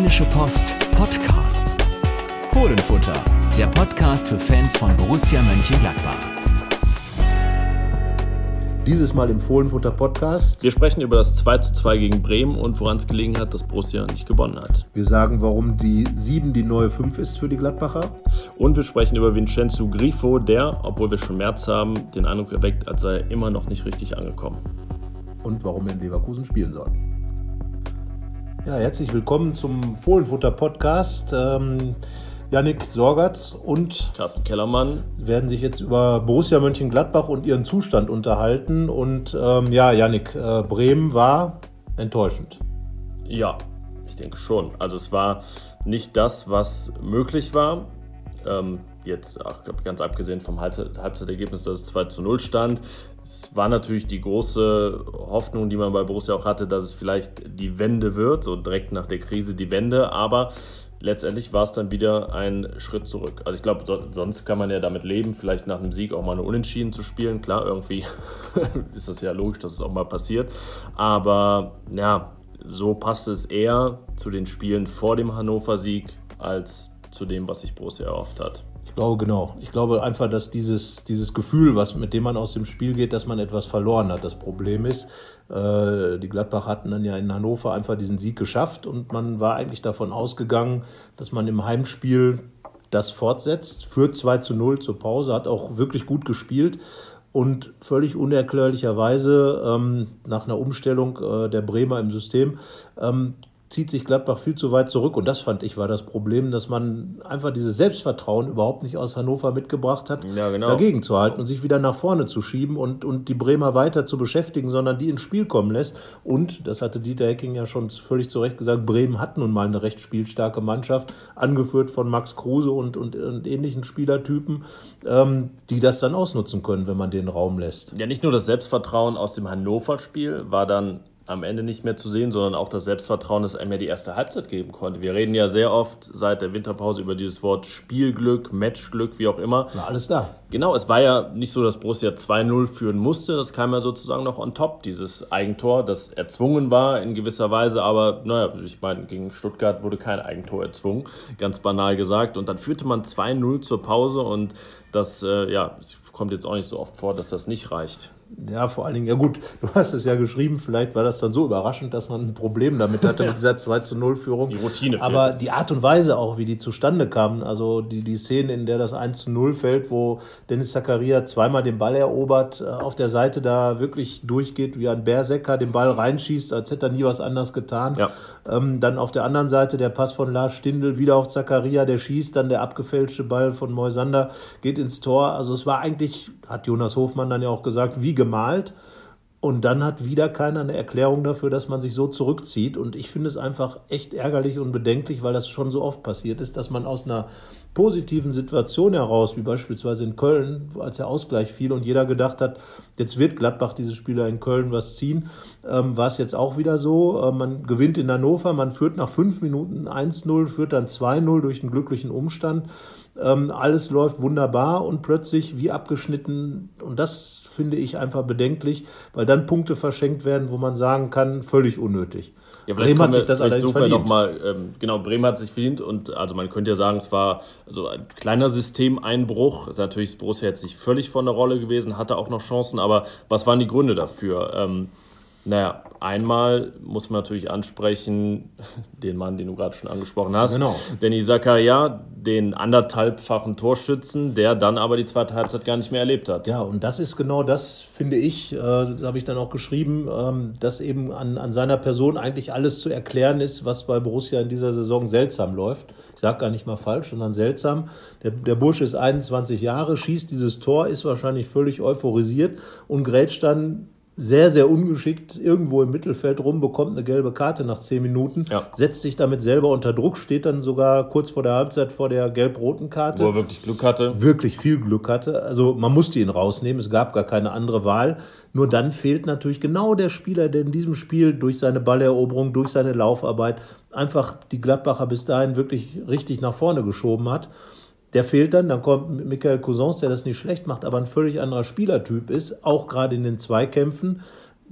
Rheinische Post Podcasts. Fohlenfutter, der Podcast für Fans von Borussia Mönchengladbach. Dieses Mal im Fohlenfutter Podcast. Wir sprechen über das 2 zu 2 gegen Bremen und woran es gelegen hat, dass Borussia nicht gewonnen hat. Wir sagen, warum die 7 die neue 5 ist für die Gladbacher. Und wir sprechen über Vincenzo Grifo, der, obwohl wir schon März haben, den Eindruck erweckt, als sei er immer noch nicht richtig angekommen. Und warum er in Leverkusen spielen soll. Ja, herzlich willkommen zum Fohlenfutter Podcast. Ähm, Yannick Sorgatz und Carsten Kellermann werden sich jetzt über Borussia Mönchengladbach und ihren Zustand unterhalten. Und ähm, ja, Yannick, äh, Bremen war enttäuschend. Ja, ich denke schon. Also es war nicht das, was möglich war. Ähm, jetzt ach, ganz abgesehen vom Halbzeitergebnis, dass es 2 zu 0 stand. Es war natürlich die große Hoffnung, die man bei Borussia auch hatte, dass es vielleicht die Wende wird, so direkt nach der Krise die Wende, aber letztendlich war es dann wieder ein Schritt zurück. Also ich glaube, so, sonst kann man ja damit leben, vielleicht nach einem Sieg auch mal eine Unentschieden zu spielen. Klar, irgendwie ist das ja logisch, dass es auch mal passiert, aber ja, so passt es eher zu den Spielen vor dem Hannover-Sieg als zu dem, was sich Borussia erhofft hat. Glaube, genau. Ich glaube einfach, dass dieses, dieses Gefühl, was, mit dem man aus dem Spiel geht, dass man etwas verloren hat. Das Problem ist, äh, die Gladbach hatten dann ja in Hannover einfach diesen Sieg geschafft und man war eigentlich davon ausgegangen, dass man im Heimspiel das fortsetzt, führt 2 zu 0 zur Pause, hat auch wirklich gut gespielt und völlig unerklärlicherweise ähm, nach einer Umstellung äh, der Bremer im System ähm, zieht sich Gladbach viel zu weit zurück. Und das fand ich war das Problem, dass man einfach dieses Selbstvertrauen überhaupt nicht aus Hannover mitgebracht hat, ja, genau. dagegen zu halten und sich wieder nach vorne zu schieben und, und die Bremer weiter zu beschäftigen, sondern die ins Spiel kommen lässt. Und, das hatte Dieter Hecking ja schon völlig zu Recht gesagt, Bremen hat nun mal eine recht spielstarke Mannschaft, angeführt von Max Kruse und, und, und ähnlichen Spielertypen, ähm, die das dann ausnutzen können, wenn man den Raum lässt. Ja, nicht nur das Selbstvertrauen aus dem Hannover-Spiel war dann am Ende nicht mehr zu sehen, sondern auch das Selbstvertrauen, das einem ja die erste Halbzeit geben konnte. Wir reden ja sehr oft seit der Winterpause über dieses Wort Spielglück, Matchglück, wie auch immer. War alles da. Genau, es war ja nicht so, dass Borussia 2-0 führen musste. Das kam ja sozusagen noch on top, dieses Eigentor, das erzwungen war in gewisser Weise. Aber naja, ich meine, gegen Stuttgart wurde kein Eigentor erzwungen, ganz banal gesagt. Und dann führte man 2-0 zur Pause und das äh, ja, kommt jetzt auch nicht so oft vor, dass das nicht reicht. Ja, vor allen Dingen, ja gut, du hast es ja geschrieben, vielleicht war das dann so überraschend, dass man ein Problem damit hatte mit dieser 2 zu 0 Führung. Die Routine. Aber fehlt. die Art und Weise auch, wie die zustande kamen, also die, die Szene, in der das 1 zu 0 fällt, wo Dennis Zakaria zweimal den Ball erobert, äh, auf der Seite da wirklich durchgeht, wie ein Berserker den Ball reinschießt, als hätte er nie was anderes getan. Ja. Ähm, dann auf der anderen Seite der Pass von Lars Stindl wieder auf Zakaria, der schießt, dann der abgefälschte Ball von Moisander geht ins Tor. Also es war eigentlich, hat Jonas Hofmann dann ja auch gesagt, wie gemalt. Und dann hat wieder keiner eine Erklärung dafür, dass man sich so zurückzieht. Und ich finde es einfach echt ärgerlich und bedenklich, weil das schon so oft passiert ist, dass man aus einer positiven Situation heraus, wie beispielsweise in Köln, als der Ausgleich fiel und jeder gedacht hat, jetzt wird Gladbach diese Spieler in Köln was ziehen, ähm, war es jetzt auch wieder so. Äh, man gewinnt in Hannover, man führt nach fünf Minuten 1-0, führt dann 2-0 durch einen glücklichen Umstand. Ähm, alles läuft wunderbar und plötzlich wie abgeschnitten. Und das finde ich einfach bedenklich, weil dann Punkte verschenkt werden, wo man sagen kann, völlig unnötig. Ja, Bremen hat sich das allerdings verdient. Noch mal, ähm, genau, Bremen hat sich verdient und also man könnte ja sagen, es war so ein kleiner Systemeinbruch. Natürlich ist Borussia jetzt nicht völlig von der Rolle gewesen, hatte auch noch Chancen, aber was waren die Gründe dafür? Ähm, naja, einmal muss man natürlich ansprechen, den Mann, den du gerade schon angesprochen hast, genau. Danny Zakaria, den anderthalbfachen Torschützen, der dann aber die zweite Halbzeit gar nicht mehr erlebt hat. Ja, und das ist genau das, finde ich, äh, das habe ich dann auch geschrieben, ähm, dass eben an, an seiner Person eigentlich alles zu erklären ist, was bei Borussia in dieser Saison seltsam läuft. Ich sage gar nicht mal falsch, sondern seltsam. Der, der Bursche ist 21 Jahre, schießt dieses Tor, ist wahrscheinlich völlig euphorisiert und grätscht dann sehr, sehr ungeschickt irgendwo im Mittelfeld rum, bekommt eine gelbe Karte nach zehn Minuten, ja. setzt sich damit selber unter Druck, steht dann sogar kurz vor der Halbzeit vor der gelb-roten Karte. Wo er wirklich Glück hatte. Wirklich viel Glück hatte. Also man musste ihn rausnehmen, es gab gar keine andere Wahl. Nur dann fehlt natürlich genau der Spieler, der in diesem Spiel durch seine Balleroberung, durch seine Laufarbeit einfach die Gladbacher bis dahin wirklich richtig nach vorne geschoben hat. Der fehlt dann, dann kommt Michael Cousins, der das nicht schlecht macht, aber ein völlig anderer Spielertyp ist, auch gerade in den Zweikämpfen.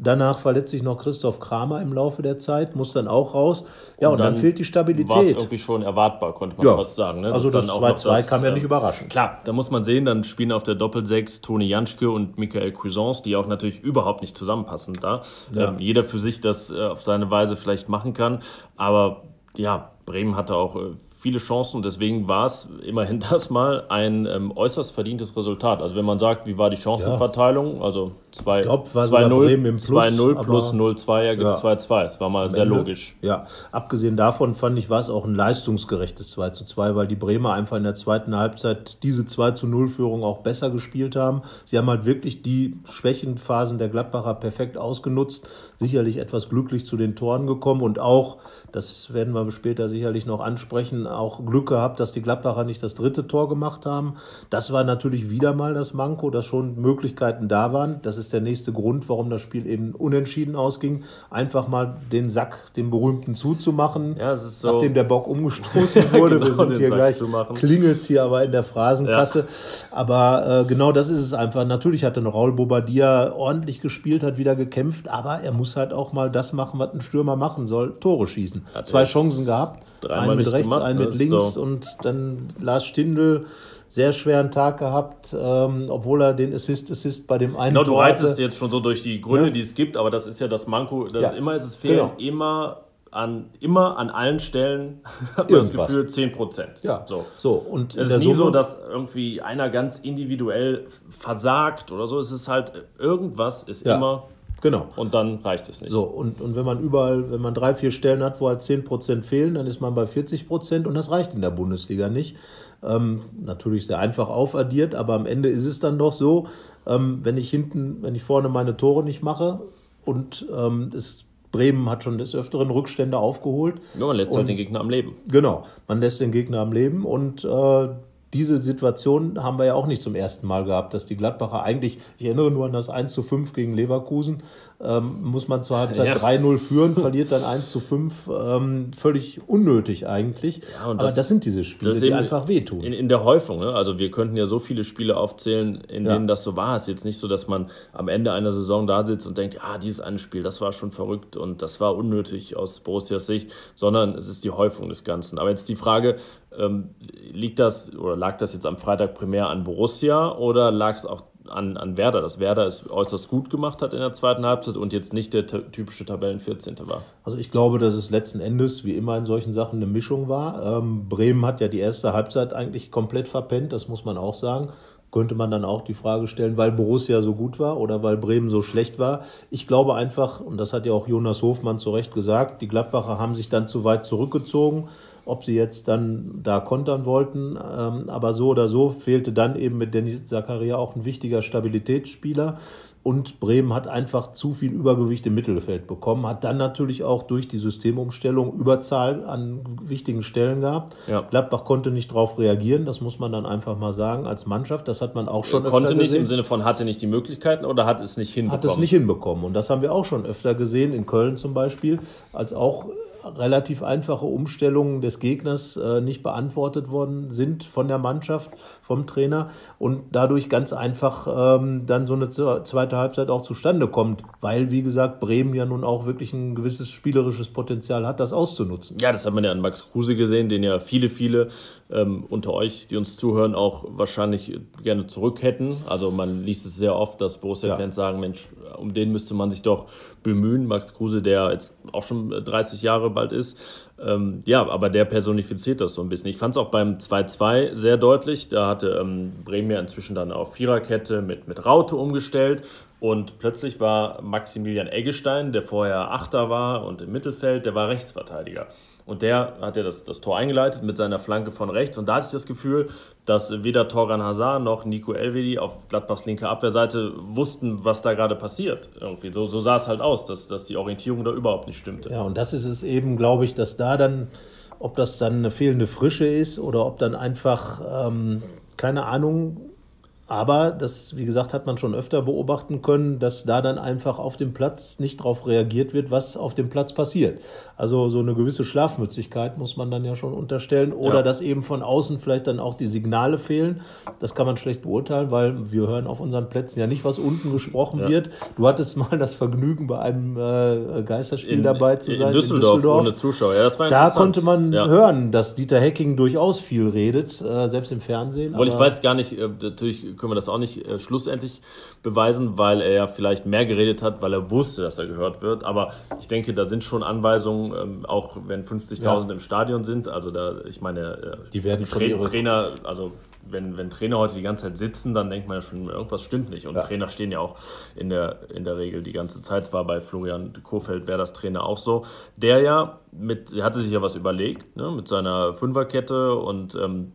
Danach verletzt sich noch Christoph Kramer im Laufe der Zeit, muss dann auch raus. Ja, und, und dann, dann, fehlt die Stabilität. War es irgendwie schon erwartbar, konnte man ja. fast sagen. Ne? Also das 2-2 kam ja nicht überraschend. Klar, da muss man sehen, dann spielen auf der Doppelsechs Toni Janschke und Michael Cuisance, die auch natürlich überhaupt nicht zusammenpassen da. Ja. Ähm, jeder für sich das äh, auf seine Weise vielleicht machen kann. Aber ja, Bremen hatte auch äh, viele Chancen und deswegen war es immerhin das mal ein ähm, äußerst verdientes Resultat. Also wenn man sagt, wie war die Chancenverteilung, also 2-0 plus 0-2 ergibt 2-2. Ja. Das war mal sehr Ende, logisch. Ja, abgesehen davon fand ich, war es auch ein leistungsgerechtes 2-2, weil die Bremer einfach in der zweiten Halbzeit diese 2-0-Führung auch besser gespielt haben. Sie haben halt wirklich die Schwächenphasen der Gladbacher perfekt ausgenutzt, sicherlich etwas glücklich zu den Toren gekommen und auch, das werden wir später sicherlich noch ansprechen, auch Glück gehabt, dass die Gladbacher nicht das dritte Tor gemacht haben. Das war natürlich wieder mal das Manko, dass schon Möglichkeiten da waren. Das ist der nächste Grund, warum das Spiel eben unentschieden ausging. Einfach mal den Sack, den berühmten zuzumachen, ja, so nachdem der Bock umgestoßen wurde. genau, Wir sind hier gleich, klingelt hier aber in der Phrasenkasse. Ja. Aber äh, genau das ist es einfach. Natürlich hat dann Raul Bobadilla ordentlich gespielt, hat wieder gekämpft, aber er muss halt auch mal das machen, was ein Stürmer machen soll, Tore schießen. Hat Zwei Chancen gehabt, einen mit rechts, gemacht, einen mit links so. und dann Lars Stindl sehr schweren Tag gehabt, ähm, obwohl er den Assist-Assist bei dem einen Genau, du reitest jetzt schon so durch die Gründe, ja. die es gibt, aber das ist ja das Manko, das ja. immer ist es fehlen genau. immer an, immer an allen Stellen hat man das Gefühl 10 Prozent. Ja. So. so. Und es ist nie Summe so, dass irgendwie einer ganz individuell versagt oder so. Es ist halt, irgendwas ist ja. immer Genau. Und dann reicht es nicht. So, und, und wenn man überall, wenn man drei, vier Stellen hat, wo halt 10% fehlen, dann ist man bei 40% und das reicht in der Bundesliga nicht. Ähm, natürlich sehr einfach aufaddiert, aber am Ende ist es dann doch so, ähm, wenn ich hinten, wenn ich vorne meine Tore nicht mache und ähm, es Bremen hat schon des Öfteren Rückstände aufgeholt. Ja, man lässt halt und, halt den Gegner am Leben. Genau, man lässt den Gegner am Leben und äh, diese Situation haben wir ja auch nicht zum ersten Mal gehabt, dass die Gladbacher eigentlich, ich erinnere nur an das 1 zu 5 gegen Leverkusen, ähm, muss man zur Halbzeit ja. 3-0 führen, verliert dann 1 zu 5, ähm, völlig unnötig eigentlich. Ja, Aber das, das, sind diese Spiele, die einfach wehtun. In, in der Häufung, ne? also wir könnten ja so viele Spiele aufzählen, in ja. denen das so war. Es ist jetzt nicht so, dass man am Ende einer Saison da sitzt und denkt, ah, dieses eine Spiel, das war schon verrückt und das war unnötig aus Borussias Sicht, sondern es ist die Häufung des Ganzen. Aber jetzt die Frage, ähm, liegt das oder lag das jetzt am Freitag primär an Borussia oder lag es auch an, an Werder, dass Werder es äußerst gut gemacht hat in der zweiten Halbzeit und jetzt nicht der typische Tabellen 14. war? Also ich glaube, dass es letzten Endes, wie immer in solchen Sachen, eine Mischung war. Ähm, Bremen hat ja die erste Halbzeit eigentlich komplett verpennt, das muss man auch sagen. Könnte man dann auch die Frage stellen, weil Borussia so gut war oder weil Bremen so schlecht war. Ich glaube einfach, und das hat ja auch Jonas Hofmann zu Recht gesagt, die Gladbacher haben sich dann zu weit zurückgezogen ob sie jetzt dann da kontern wollten. Ähm, aber so oder so fehlte dann eben mit Dennis Zakaria auch ein wichtiger Stabilitätsspieler. Und Bremen hat einfach zu viel Übergewicht im Mittelfeld bekommen, hat dann natürlich auch durch die Systemumstellung Überzahl an wichtigen Stellen gehabt. Ja. Gladbach konnte nicht darauf reagieren, das muss man dann einfach mal sagen, als Mannschaft. Das hat man auch schon konnte öfter nicht gesehen. im Sinne von hatte nicht die Möglichkeiten oder hat es nicht hinbekommen? Hat es nicht hinbekommen. Und das haben wir auch schon öfter gesehen, in Köln zum Beispiel, als auch relativ einfache Umstellungen des Gegners äh, nicht beantwortet worden sind von der Mannschaft, vom Trainer und dadurch ganz einfach ähm, dann so eine zweite Halbzeit auch zustande kommt, weil, wie gesagt, Bremen ja nun auch wirklich ein gewisses spielerisches Potenzial hat, das auszunutzen. Ja, das hat man ja an Max Kruse gesehen, den ja viele, viele ähm, unter euch, die uns zuhören, auch wahrscheinlich gerne zurück hätten. Also man liest es sehr oft, dass Borussia-Fans ja. sagen, Mensch, um den müsste man sich doch bemühen. Max Kruse, der jetzt auch schon 30 Jahre bald ist. Ähm, ja, aber der personifiziert das so ein bisschen. Ich fand es auch beim 2-2 sehr deutlich. Da hatte ähm, Bremen inzwischen dann auf Viererkette mit, mit Raute umgestellt. Und plötzlich war Maximilian Eggestein, der vorher Achter war und im Mittelfeld, der war Rechtsverteidiger. Und der hat ja das, das Tor eingeleitet mit seiner Flanke von rechts. Und da hatte ich das Gefühl, dass weder Torgan Hazard noch Nico Elvedi auf Gladbachs linker Abwehrseite wussten, was da gerade passiert. Irgendwie. So, so sah es halt aus, dass, dass die Orientierung da überhaupt nicht stimmte. Ja, und das ist es eben, glaube ich, dass da dann, ob das dann eine fehlende Frische ist oder ob dann einfach, ähm, keine Ahnung, Aber das, wie gesagt, hat man schon öfter beobachten können, dass da dann einfach auf dem Platz nicht darauf reagiert wird, was auf dem Platz passiert. Also so eine gewisse Schlafmützigkeit muss man dann ja schon unterstellen. Oder ja. dass eben von außen vielleicht dann auch die Signale fehlen. Das kann man schlecht beurteilen, weil wir hören auf unseren Plätzen ja nicht, was unten gesprochen ja. wird. Du hattest mal das Vergnügen, bei einem äh, Geisterspiel in, dabei zu sein. In Düsseldorf, in Düsseldorf. ohne Zuschauer. Ja, das war da konnte man hören, dass Dieter Hecking durchaus viel redet, äh, selbst im Fernsehen. Weil ich weiß gar nicht, natürlich können wir das auch nicht äh, schlussendlich beweisen, weil er ja vielleicht mehr geredet hat, weil er wusste, dass er gehört wird. Aber ich denke, da sind schon Anweisungen, ähm, auch wenn 50.000 ja. im Stadion sind. Also da, ich meine, äh, die werden Tra ihre... Trainer, also wenn, wenn Trainer heute die ganze Zeit sitzen, dann denkt man ja schon, irgendwas stimmt nicht. Und ja. Trainer stehen ja auch in der, in der Regel die ganze Zeit. War bei Florian Kohfeldt, wäre das Trainer auch so. Der ja mit, der hatte sich ja was überlegt, ne, mit seiner Fünferkette und ähm,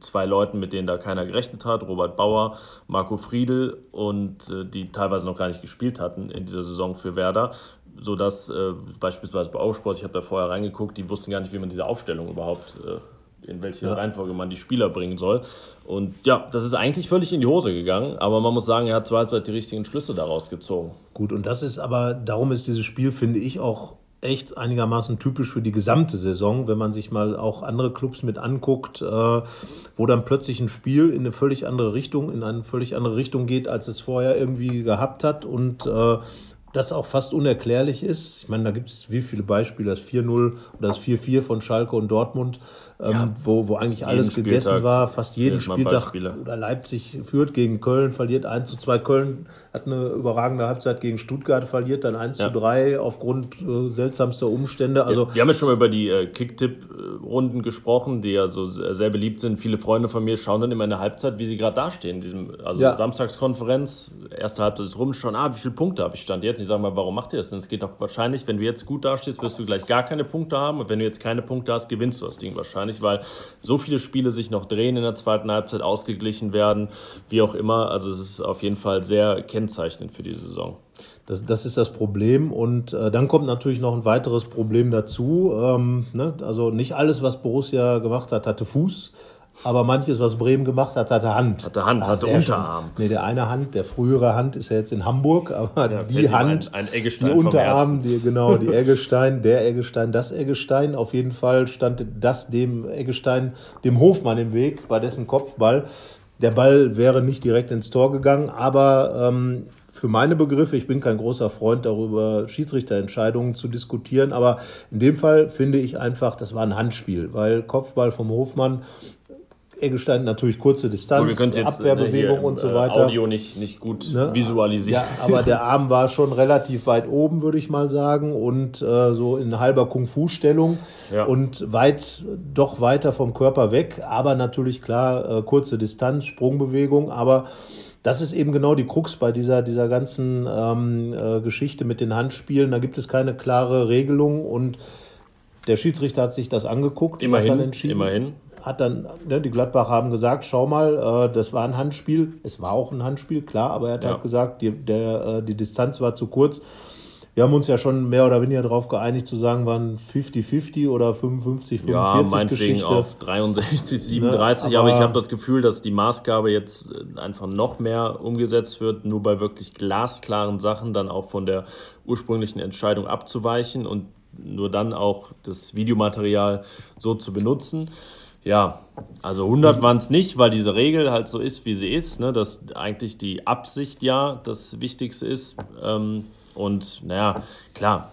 zwei Leuten, mit denen da keiner gerechnet hat, Robert Bauer, Marco Friedl und äh, die teilweise noch gar nicht gespielt hatten in dieser Saison für Werder, sodass äh, beispielsweise bei Ausport, ich habe da vorher reingeguckt, die wussten gar nicht, wie man diese Aufstellung überhaupt, äh, in welche ja. Reihenfolge man die Spieler bringen soll. Und ja, das ist eigentlich völlig in die Hose gegangen, aber man muss sagen, er hat zur Halbzeit die richtigen Schlüsse daraus gezogen. Gut, und das ist aber, darum ist dieses Spiel, finde ich, auch echt einigermaßen typisch für die gesamte Saison, wenn man sich mal auch andere Clubs mit anguckt, äh, wo dann plötzlich ein Spiel in eine völlig andere Richtung, in eine völlig andere Richtung geht, als es vorher irgendwie gehabt hat und äh, das auch fast unerklärlich ist. Ich meine, da gibt es wie viele Beispiele, das 4-0 oder das 4-4 von Schalke und Dortmund ähm, ja. wo, wo eigentlich alles gegessen Spieltag war, fast jeden Spieltag. Oder Leipzig führt gegen Köln, verliert 1 zu 2. Köln hat eine überragende Halbzeit gegen Stuttgart, verliert dann 1 ja. zu 3 aufgrund äh, seltsamster Umstände. Also, ja, wir haben ja schon mal über die äh, Kicktipp-Runden gesprochen, die ja so sehr beliebt sind. Viele Freunde von mir schauen dann immer in der Halbzeit, wie sie gerade dastehen. Diesem, also ja. Samstagskonferenz, erste Halbzeit ist rum, schauen, ah, wie viele Punkte habe ich stand jetzt? Ich sage mal, warum macht ihr das denn? Es geht doch wahrscheinlich, wenn du jetzt gut dastehst, wirst du gleich gar keine Punkte haben. Und wenn du jetzt keine Punkte hast, gewinnst du das Ding wahrscheinlich nicht, weil so viele Spiele sich noch drehen in der zweiten Halbzeit, ausgeglichen werden, wie auch immer. Also es ist auf jeden Fall sehr kennzeichnend für die Saison. Das, das ist das Problem. Und äh, dann kommt natürlich noch ein weiteres Problem dazu. Ähm, ne? Also nicht alles, was Borussia gemacht hat, hatte Fuß. Aber manches, was Bremen gemacht hat, hatte Hand. Hatte Hand, hatte Unterarm. Schon, nee, der eine Hand, der frühere Hand ist ja jetzt in Hamburg, aber ja, die Hand, ein, ein die Unterarm, die, genau, die Eggestein, der Eggestein, das Eggestein. Auf jeden Fall stand das dem Eggestein, dem Hofmann im Weg, bei dessen Kopfball. Der Ball wäre nicht direkt ins Tor gegangen, aber ähm, für meine Begriffe, ich bin kein großer Freund darüber, Schiedsrichterentscheidungen zu diskutieren, aber in dem Fall finde ich einfach, das war ein Handspiel, weil Kopfball vom Hofmann Eggestein natürlich kurze Distanz, jetzt, Abwehrbewegung ne, und so weiter. Audio nicht, nicht gut ne? visualisieren. Ja, aber der Arm war schon relativ weit oben, würde ich mal sagen, und äh, so in halber Kung-Fu-Stellung ja. und weit, doch weiter vom Körper weg. Aber natürlich klar, äh, kurze Distanz, Sprungbewegung, aber das ist eben genau die Krux bei dieser, dieser ganzen ähm, äh, Geschichte mit den Handspielen. Da gibt es keine klare Regelung und der Schiedsrichter hat sich das angeguckt immerhin, und hat dann entschieden. Immerhin hat dann, ne, die Gladbach haben gesagt, schau mal, äh, das war ein Handspiel. Es war auch ein Handspiel, klar, aber er hat ja. halt gesagt, die, der, äh, die Distanz war zu kurz. Wir haben uns ja schon mehr oder weniger darauf geeinigt zu sagen, waren 50-50 oder 55, 45 ja, Geschichte. auf 63, 37, ne, aber, aber, ich habe das Gefühl, dass die Maßgabe jetzt äh, einfach noch mehr umgesetzt wird, nur bei wirklich glasklaren Sachen dann auch von der ursprünglichen Entscheidung abzuweichen und nur dann auch das Videomaterial so zu benutzen. Ja, also 100 waren es nicht, weil diese Regel halt so ist, wie sie ist, ne, dass eigentlich die Absicht ja das Wichtigste ist. Ähm, und naja, klar,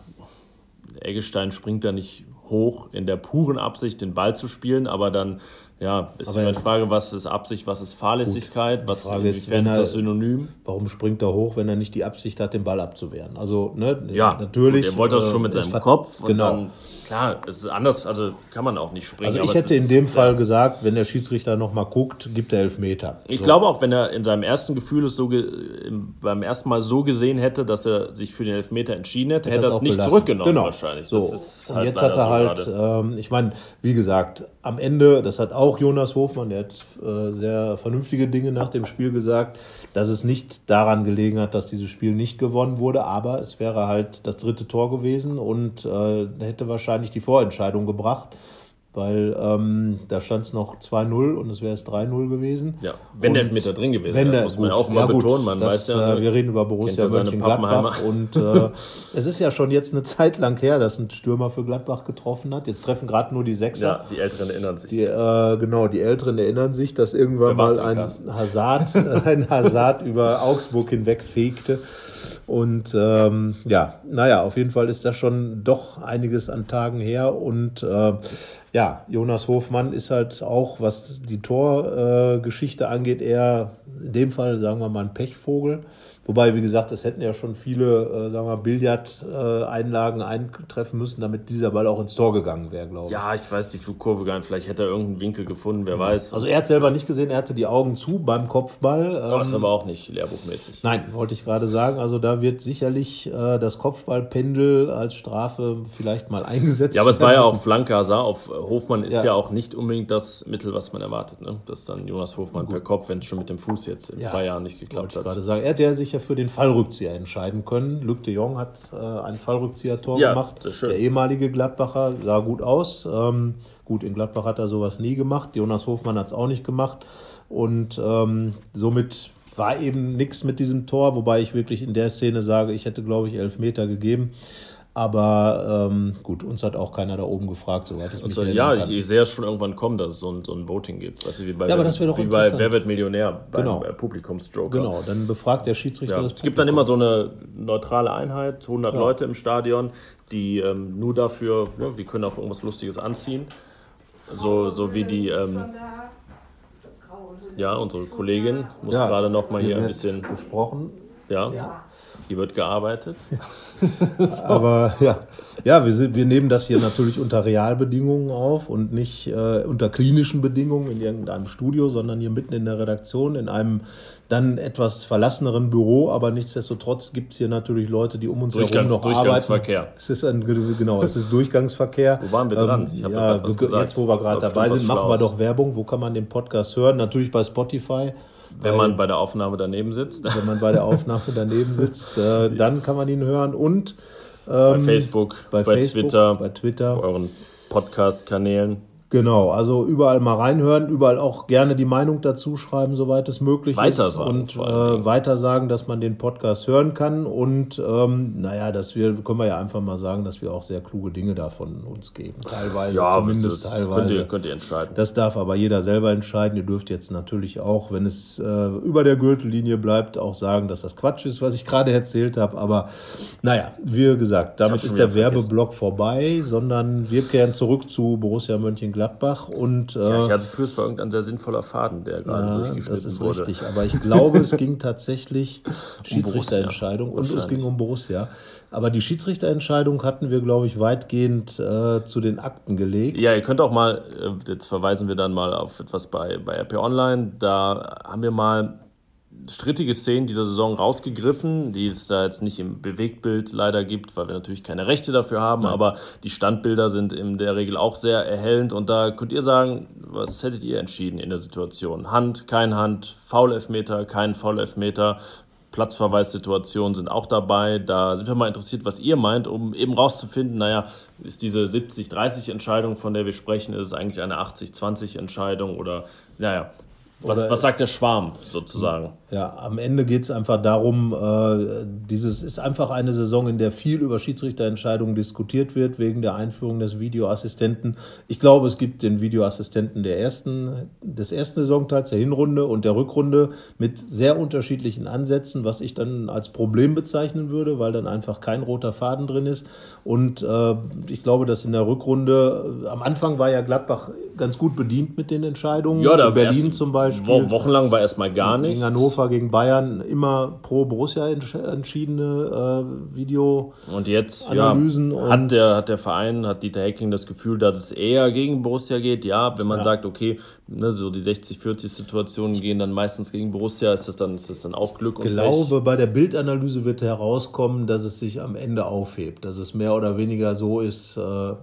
Eggestein springt da nicht hoch in der puren Absicht, den Ball zu spielen, aber dann ja, ist aber immer die Frage, was ist Absicht, was ist Fahrlässigkeit, gut, was Frage ist, wenn ist das Synonym? Warum springt er hoch, wenn er nicht die Absicht hat, den Ball abzuwehren? Also, ne, ja, natürlich. Er wollte das schon mit äh, seinem Kopf. genau. Klar, es ist anders, also kann man auch nicht springen. Also ich hätte in dem Fall gesagt, wenn der Schiedsrichter nochmal guckt, gibt er Elfmeter. Ich so. glaube auch, wenn er in seinem ersten Gefühl es so beim ersten Mal so gesehen hätte, dass er sich für den Elfmeter entschieden hätte, hätte, hätte er es nicht belassen. zurückgenommen genau. wahrscheinlich. So. Und halt jetzt hat er halt, ähm, ich meine, wie gesagt, am Ende, das hat auch Jonas Hofmann, der hat äh, sehr vernünftige Dinge nach dem Spiel gesagt, dass es nicht daran gelegen hat, dass dieses Spiel nicht gewonnen wurde, aber es wäre halt das dritte Tor gewesen und äh, hätte wahrscheinlich die Vorentscheidung gebracht. weil ähm, da stand es noch 2-0 und es wäre es 3-0 gewesen. Ja, wenn der Elfmeter drin gewesen wäre, das muss man auch mal ja, gut, betonen. Man das, weiß ja, äh, wir reden über Borussia Mönchengladbach und äh, es ist ja schon jetzt eine Zeit lang her, dass ein Stürmer für Gladbach getroffen hat. Jetzt treffen gerade nur die Sechser. Ja, die Älteren erinnern sich. Die, äh, genau, die Älteren erinnern sich, dass irgendwann mal ein? Hazard, ein Hazard über Augsburg hinwegfegte. Und ähm, ja, naja, auf jeden Fall ist das schon doch einiges an Tagen her. Und äh, ja, Jonas Hofmann ist halt auch, was die Torgeschichte äh, angeht, eher in dem Fall, sagen wir mal, ein Pechvogel. Wobei, wie gesagt, es hätten ja schon viele, äh, sagen wir Billardeinlagen eintreffen müssen, damit dieser Ball auch ins Tor gegangen wäre, glaube ich. Ja, ich weiß die Flugkurve gar nicht. Vielleicht hätte er irgendeinen Winkel gefunden, wer weiß. Also er hat selber nicht gesehen, er hatte die Augen zu beim Kopfball. Aber ist Ähm, aber auch nicht lehrbuchmäßig. Nein, wollte ich gerade sagen. Also da wird sicherlich äh, das Kopfballpendel als Strafe vielleicht mal eingesetzt. Ja, aber es war ja auch Flanke Hazard auf äh, Hofmann ist Ja. ja. auch nicht unbedingt das Mittel, was man erwartet. Ne? Dass dann Jonas Hofmann per Kopf, wenn es schon mit dem Fuß jetzt in Ja. zwei Jahren nicht Wollte geklappt ich hat. gerade sagen. Er hätte ja sich ja für den Fallrückzieher entscheiden können. Luc de Jong hat äh, ein Fallrückzieher-Tor Ja, gemacht. Der ehemalige Gladbacher sah gut aus. Ähm, gut, in Gladbach hat er sowas nie gemacht. Jonas Hofmann hat es auch nicht gemacht. Und ähm, somit war eben nichts mit diesem Tor, wobei ich wirklich in der Szene sage, ich hätte, glaube ich, elf Meter gegeben. Aber ähm, gut, uns hat auch keiner da oben gefragt, soweit ich mich So, erinnern ja, kann. ich, ich sehe es schon irgendwann kommen, dass es so ein, so ein Voting gibt. Weißt du, wie bei, Ja, aber das wäre doch wie bei. Wer wird Millionär beim Genau. äh, Publikumsjoker. Genau, dann befragt der Schiedsrichter Ja, das es gibt dann immer so eine neutrale Einheit, 100 Ja. Leute im Stadion, die ähm, nur dafür, ja, die können auch irgendwas Lustiges anziehen. So, so wie die, ähm, ja, unsere Kollegin muss Ja, gerade noch mal hier ein bisschen, besprochen. ja, Ja. Die wird gearbeitet. Aber ja, ja wir, sind, wir nehmen das hier natürlich unter Realbedingungen auf und nicht äh, unter klinischen Bedingungen in irgendeinem Studio, sondern hier mitten in der Redaktion, in einem dann etwas verlasseneren Büro. Aber nichtsdestotrotz gibt es hier natürlich Leute, die um uns herum noch Durchgangsverkehr. arbeiten. Es ist ein, genau, es ist Durchgangsverkehr. Wo waren wir dran? Hab ja, wir- jetzt, wo wir gerade dabei sind, machen wir doch Werbung. Wo kann man den Podcast hören? Natürlich bei Spotify. Wenn man bei der Aufnahme daneben sitzt, wenn man bei der Aufnahme daneben sitzt, äh, dann kann man ihn hören und bei Facebook, bei, bei, Facebook, Twitter, bei Twitter. bei euren Podcast-Kanälen. Genau, also überall mal reinhören, überall auch gerne die Meinung dazu schreiben, soweit es möglich ist. Und äh, weiter sagen, dass man den Podcast hören kann. Und ähm, naja, dass wir, können wir ja einfach mal sagen, dass wir auch sehr kluge Dinge davon uns geben. Teilweise, zumindest das teilweise. Könnt ihr, könnt ihr entscheiden. Das darf aber jeder selber entscheiden. Ihr dürft jetzt natürlich auch, wenn es äh, über der Gürtellinie bleibt, auch sagen, dass das Quatsch ist, was ich gerade erzählt habe. Aber naja, wie gesagt, damit ist der vergessen. Werbeblock vorbei, sondern wir kehren zurück zu Borussia Mönchengladbach und äh, ja, ich hatte das Gefühl, es war irgendein sehr sinnvoller Faden, der gerade ja, durchgeschnitten das ist wurde. richtig. Aber ich glaube, es ging tatsächlich Schiedsrichterentscheidung und es ging um Borussia. Aber die Schiedsrichterentscheidung hatten wir, glaube ich, weitgehend äh, zu den Akten gelegt. Ja, ihr könnt auch mal, äh, jetzt verweisen wir dann mal auf etwas bei, bei RP Online. Da haben wir mal strittige Szenen dieser Saison rausgegriffen, die es da jetzt nicht im Bewegtbild leider gibt, weil wir natürlich keine Rechte dafür haben, aber die Standbilder sind in der Regel auch sehr erhellend und da könnt ihr sagen, was hättet ihr entschieden in der Situation? Hand, kein Hand, Foul-Elfmeter, kein Foul-Elfmeter, Platzverweissituationen sind auch dabei. Da sind wir mal interessiert, was ihr meint, um eben rauszufinden, naja, ist diese 70-30-Entscheidung, von der wir sprechen, ist es eigentlich eine 80-20-Entscheidung oder, naja, was, was sagt der Schwarm sozusagen? Ja, am Ende geht es einfach darum, äh, dieses ist einfach eine Saison, in der viel über Schiedsrichterentscheidungen diskutiert wird, wegen der Einführung des Videoassistenten. Ich glaube, es gibt den Videoassistenten der ersten, des ersten Saisonteils, der Hinrunde und der Rückrunde mit sehr unterschiedlichen Ansätzen, was ich dann als Problem bezeichnen würde, weil dann einfach kein roter Faden drin ist. Und äh, ich glaube, dass in der Rückrunde, äh, am Anfang war ja Gladbach ganz gut bedient mit den Entscheidungen. in Berlin erst zum Beispiel. Wo, wochenlang war erstmal gar nichts. In Hannover gegen Bayern immer pro Borussia entsch- entschiedene äh, Video. Und jetzt Analysen ja, und- hat, der, hat der Verein, hat Dieter Hecking das Gefühl, dass es eher gegen Borussia geht. Ja, wenn man sagt, okay, ne, so die 60-40-Situationen gehen dann meistens gegen Borussia, ist das dann, ist das dann auch Glück und Ich glaube, bei der Bildanalyse wird herauskommen, dass es sich am Ende aufhebt. Dass es mehr oder weniger so ist, äh,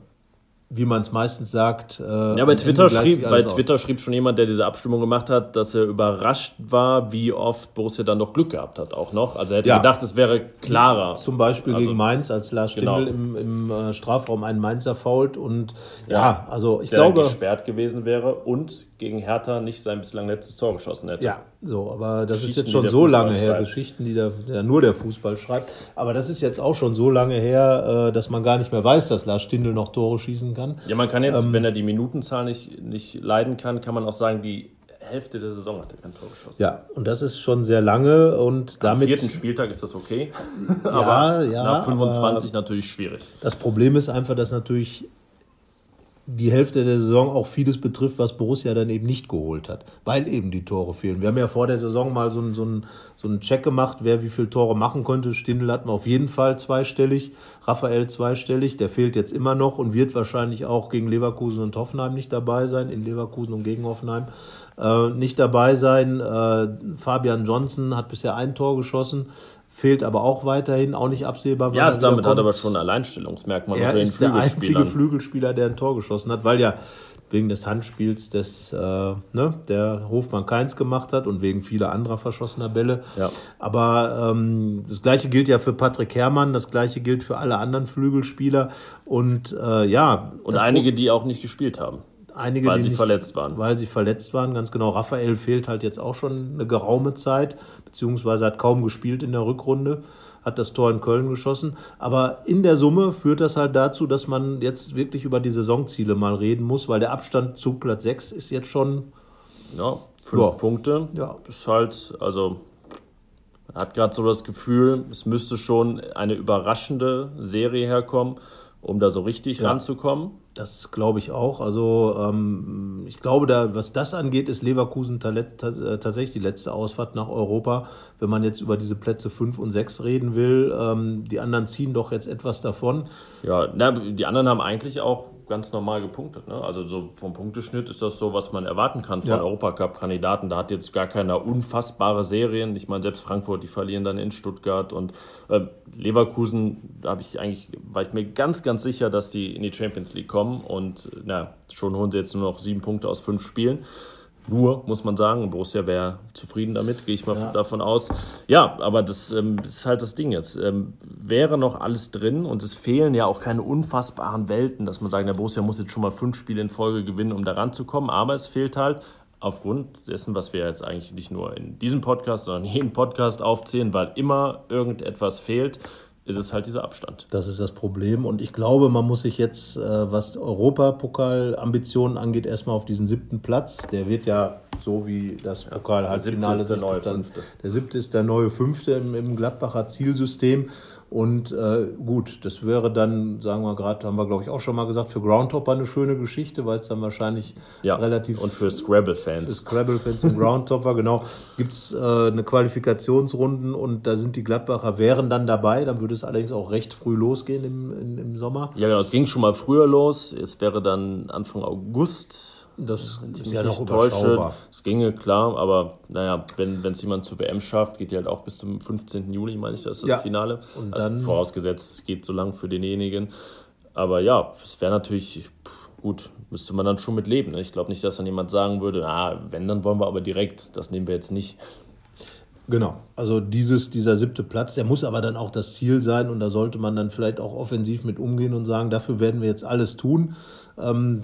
wie man es meistens sagt. Äh, ja, bei Twitter, schrieb, bei Twitter schrieb schon jemand, der diese Abstimmung gemacht hat, dass er überrascht war, wie oft Borussia dann noch Glück gehabt hat, auch noch. Also er hätte ja. gedacht, es wäre klarer. Zum Beispiel also, gegen Mainz, als Lars genau. Stindl im, im äh, Strafraum einen Mainzer fault und ja, ja also ich der glaube. gesperrt gewesen wäre und gegen Hertha nicht sein bislang letztes Tor geschossen hätte. Ja, so, aber das ist jetzt schon so lange her, Geschichten, die der, der, nur der Fußball schreibt. Aber das ist jetzt auch schon so lange her, äh, dass man gar nicht mehr weiß, dass Lars Stindl noch Tore schießen kann. Ja, man kann jetzt, ähm, wenn er die Minutenzahl nicht, nicht leiden kann, kann man auch sagen, die Hälfte der Saison hat er kein Tor geschossen. Ja, und das ist schon sehr lange und Am damit. vierten Spieltag ist das okay. aber ja, nach 25 aber natürlich schwierig. Das Problem ist einfach, dass natürlich die Hälfte der Saison auch vieles betrifft, was Borussia dann eben nicht geholt hat, weil eben die Tore fehlen. Wir haben ja vor der Saison mal so einen, so einen, so einen Check gemacht, wer wie viele Tore machen konnte. Stindl hatten wir auf jeden Fall zweistellig, Raphael zweistellig, der fehlt jetzt immer noch und wird wahrscheinlich auch gegen Leverkusen und Hoffenheim nicht dabei sein, in Leverkusen und gegen Hoffenheim äh, nicht dabei sein. Äh, Fabian Johnson hat bisher ein Tor geschossen fehlt aber auch weiterhin, auch nicht absehbar. Ja, damit hat aber schon ein Alleinstellungsmerkmal er unter den ist der einzige Flügelspieler, der ein Tor geschossen hat, weil ja wegen des Handspiels des, äh, ne, der Hofmann Keins gemacht hat und wegen vieler anderer verschossener Bälle. Ja. Aber ähm, das Gleiche gilt ja für Patrick Herrmann, das Gleiche gilt für alle anderen Flügelspieler und äh, ja. Und einige, die auch nicht gespielt haben. Einige, weil sie nicht, verletzt waren. Weil sie verletzt waren, ganz genau. Raphael fehlt halt jetzt auch schon eine geraume Zeit, beziehungsweise hat kaum gespielt in der Rückrunde, hat das Tor in Köln geschossen. Aber in der Summe führt das halt dazu, dass man jetzt wirklich über die Saisonziele mal reden muss, weil der Abstand zu Platz 6 ist jetzt schon. Ja, fünf ja. Punkte. Ja. Ist halt, also hat gerade so das Gefühl, es müsste schon eine überraschende Serie herkommen, um da so richtig ja. ranzukommen. Das glaube ich auch. Also ähm, ich glaube, da, was das angeht, ist Leverkusen äh, tatsächlich die letzte Ausfahrt nach Europa. Wenn man jetzt über diese Plätze 5 und 6 reden will, ähm, die anderen ziehen doch jetzt etwas davon. Ja, na, die anderen haben eigentlich auch ganz normal gepunktet. Ne? Also so vom Punkteschnitt ist das so, was man erwarten kann von ja. Europacup-Kandidaten. Da hat jetzt gar keiner unfassbare Serien. Ich meine, selbst Frankfurt, die verlieren dann in Stuttgart und äh, Leverkusen, da habe ich eigentlich, war ich mir ganz, ganz sicher, dass die in die Champions League kommen und na, schon holen sie jetzt nur noch sieben Punkte aus fünf Spielen. Nur, muss man sagen, Borussia wäre zufrieden damit, gehe ich mal ja. davon aus. Ja, aber das ähm, ist halt das Ding jetzt. Ähm, wäre noch alles drin und es fehlen ja auch keine unfassbaren Welten, dass man sagt, der Borussia muss jetzt schon mal fünf Spiele in Folge gewinnen, um da ranzukommen. Aber es fehlt halt aufgrund dessen, was wir jetzt eigentlich nicht nur in diesem Podcast, sondern in jedem Podcast aufzählen, weil immer irgendetwas fehlt ist es halt dieser Abstand. Das ist das Problem. Und ich glaube, man muss sich jetzt, äh, was Europapokal-Ambitionen angeht, erstmal auf diesen siebten Platz. Der wird ja so wie das Pokal-Halbfinale. Ja, der, der neue Fünfte. Der siebte ist der neue Fünfte im, im Gladbacher Zielsystem. Und äh, gut, das wäre dann, sagen wir gerade, haben wir glaube ich auch schon mal gesagt, für Groundhopper eine schöne Geschichte, weil es dann wahrscheinlich ja, relativ. Und für Scrabble-Fans. Für Scrabble-Fans und Groundhopper, genau. Gibt es äh, eine Qualifikationsrunden und da sind die Gladbacher, wären dann dabei. Dann würde es allerdings auch recht früh losgehen im, in, im Sommer. Ja, genau, es ging schon mal früher los. Es wäre dann Anfang August das ist ja noch überschaubar. Es ginge, klar, aber naja, wenn es jemand zur WM schafft, geht die halt auch bis zum 15. Juli, meine ich, das ist das ja. Finale. Und dann, also vorausgesetzt, es geht so lang für denjenigen. Aber ja, es wäre natürlich gut, müsste man dann schon mit leben. Ne? Ich glaube nicht, dass dann jemand sagen würde, ah, wenn, dann wollen wir aber direkt. Das nehmen wir jetzt nicht. Genau, also dieses, dieser siebte Platz, der muss aber dann auch das Ziel sein und da sollte man dann vielleicht auch offensiv mit umgehen und sagen, dafür werden wir jetzt alles tun. Ähm,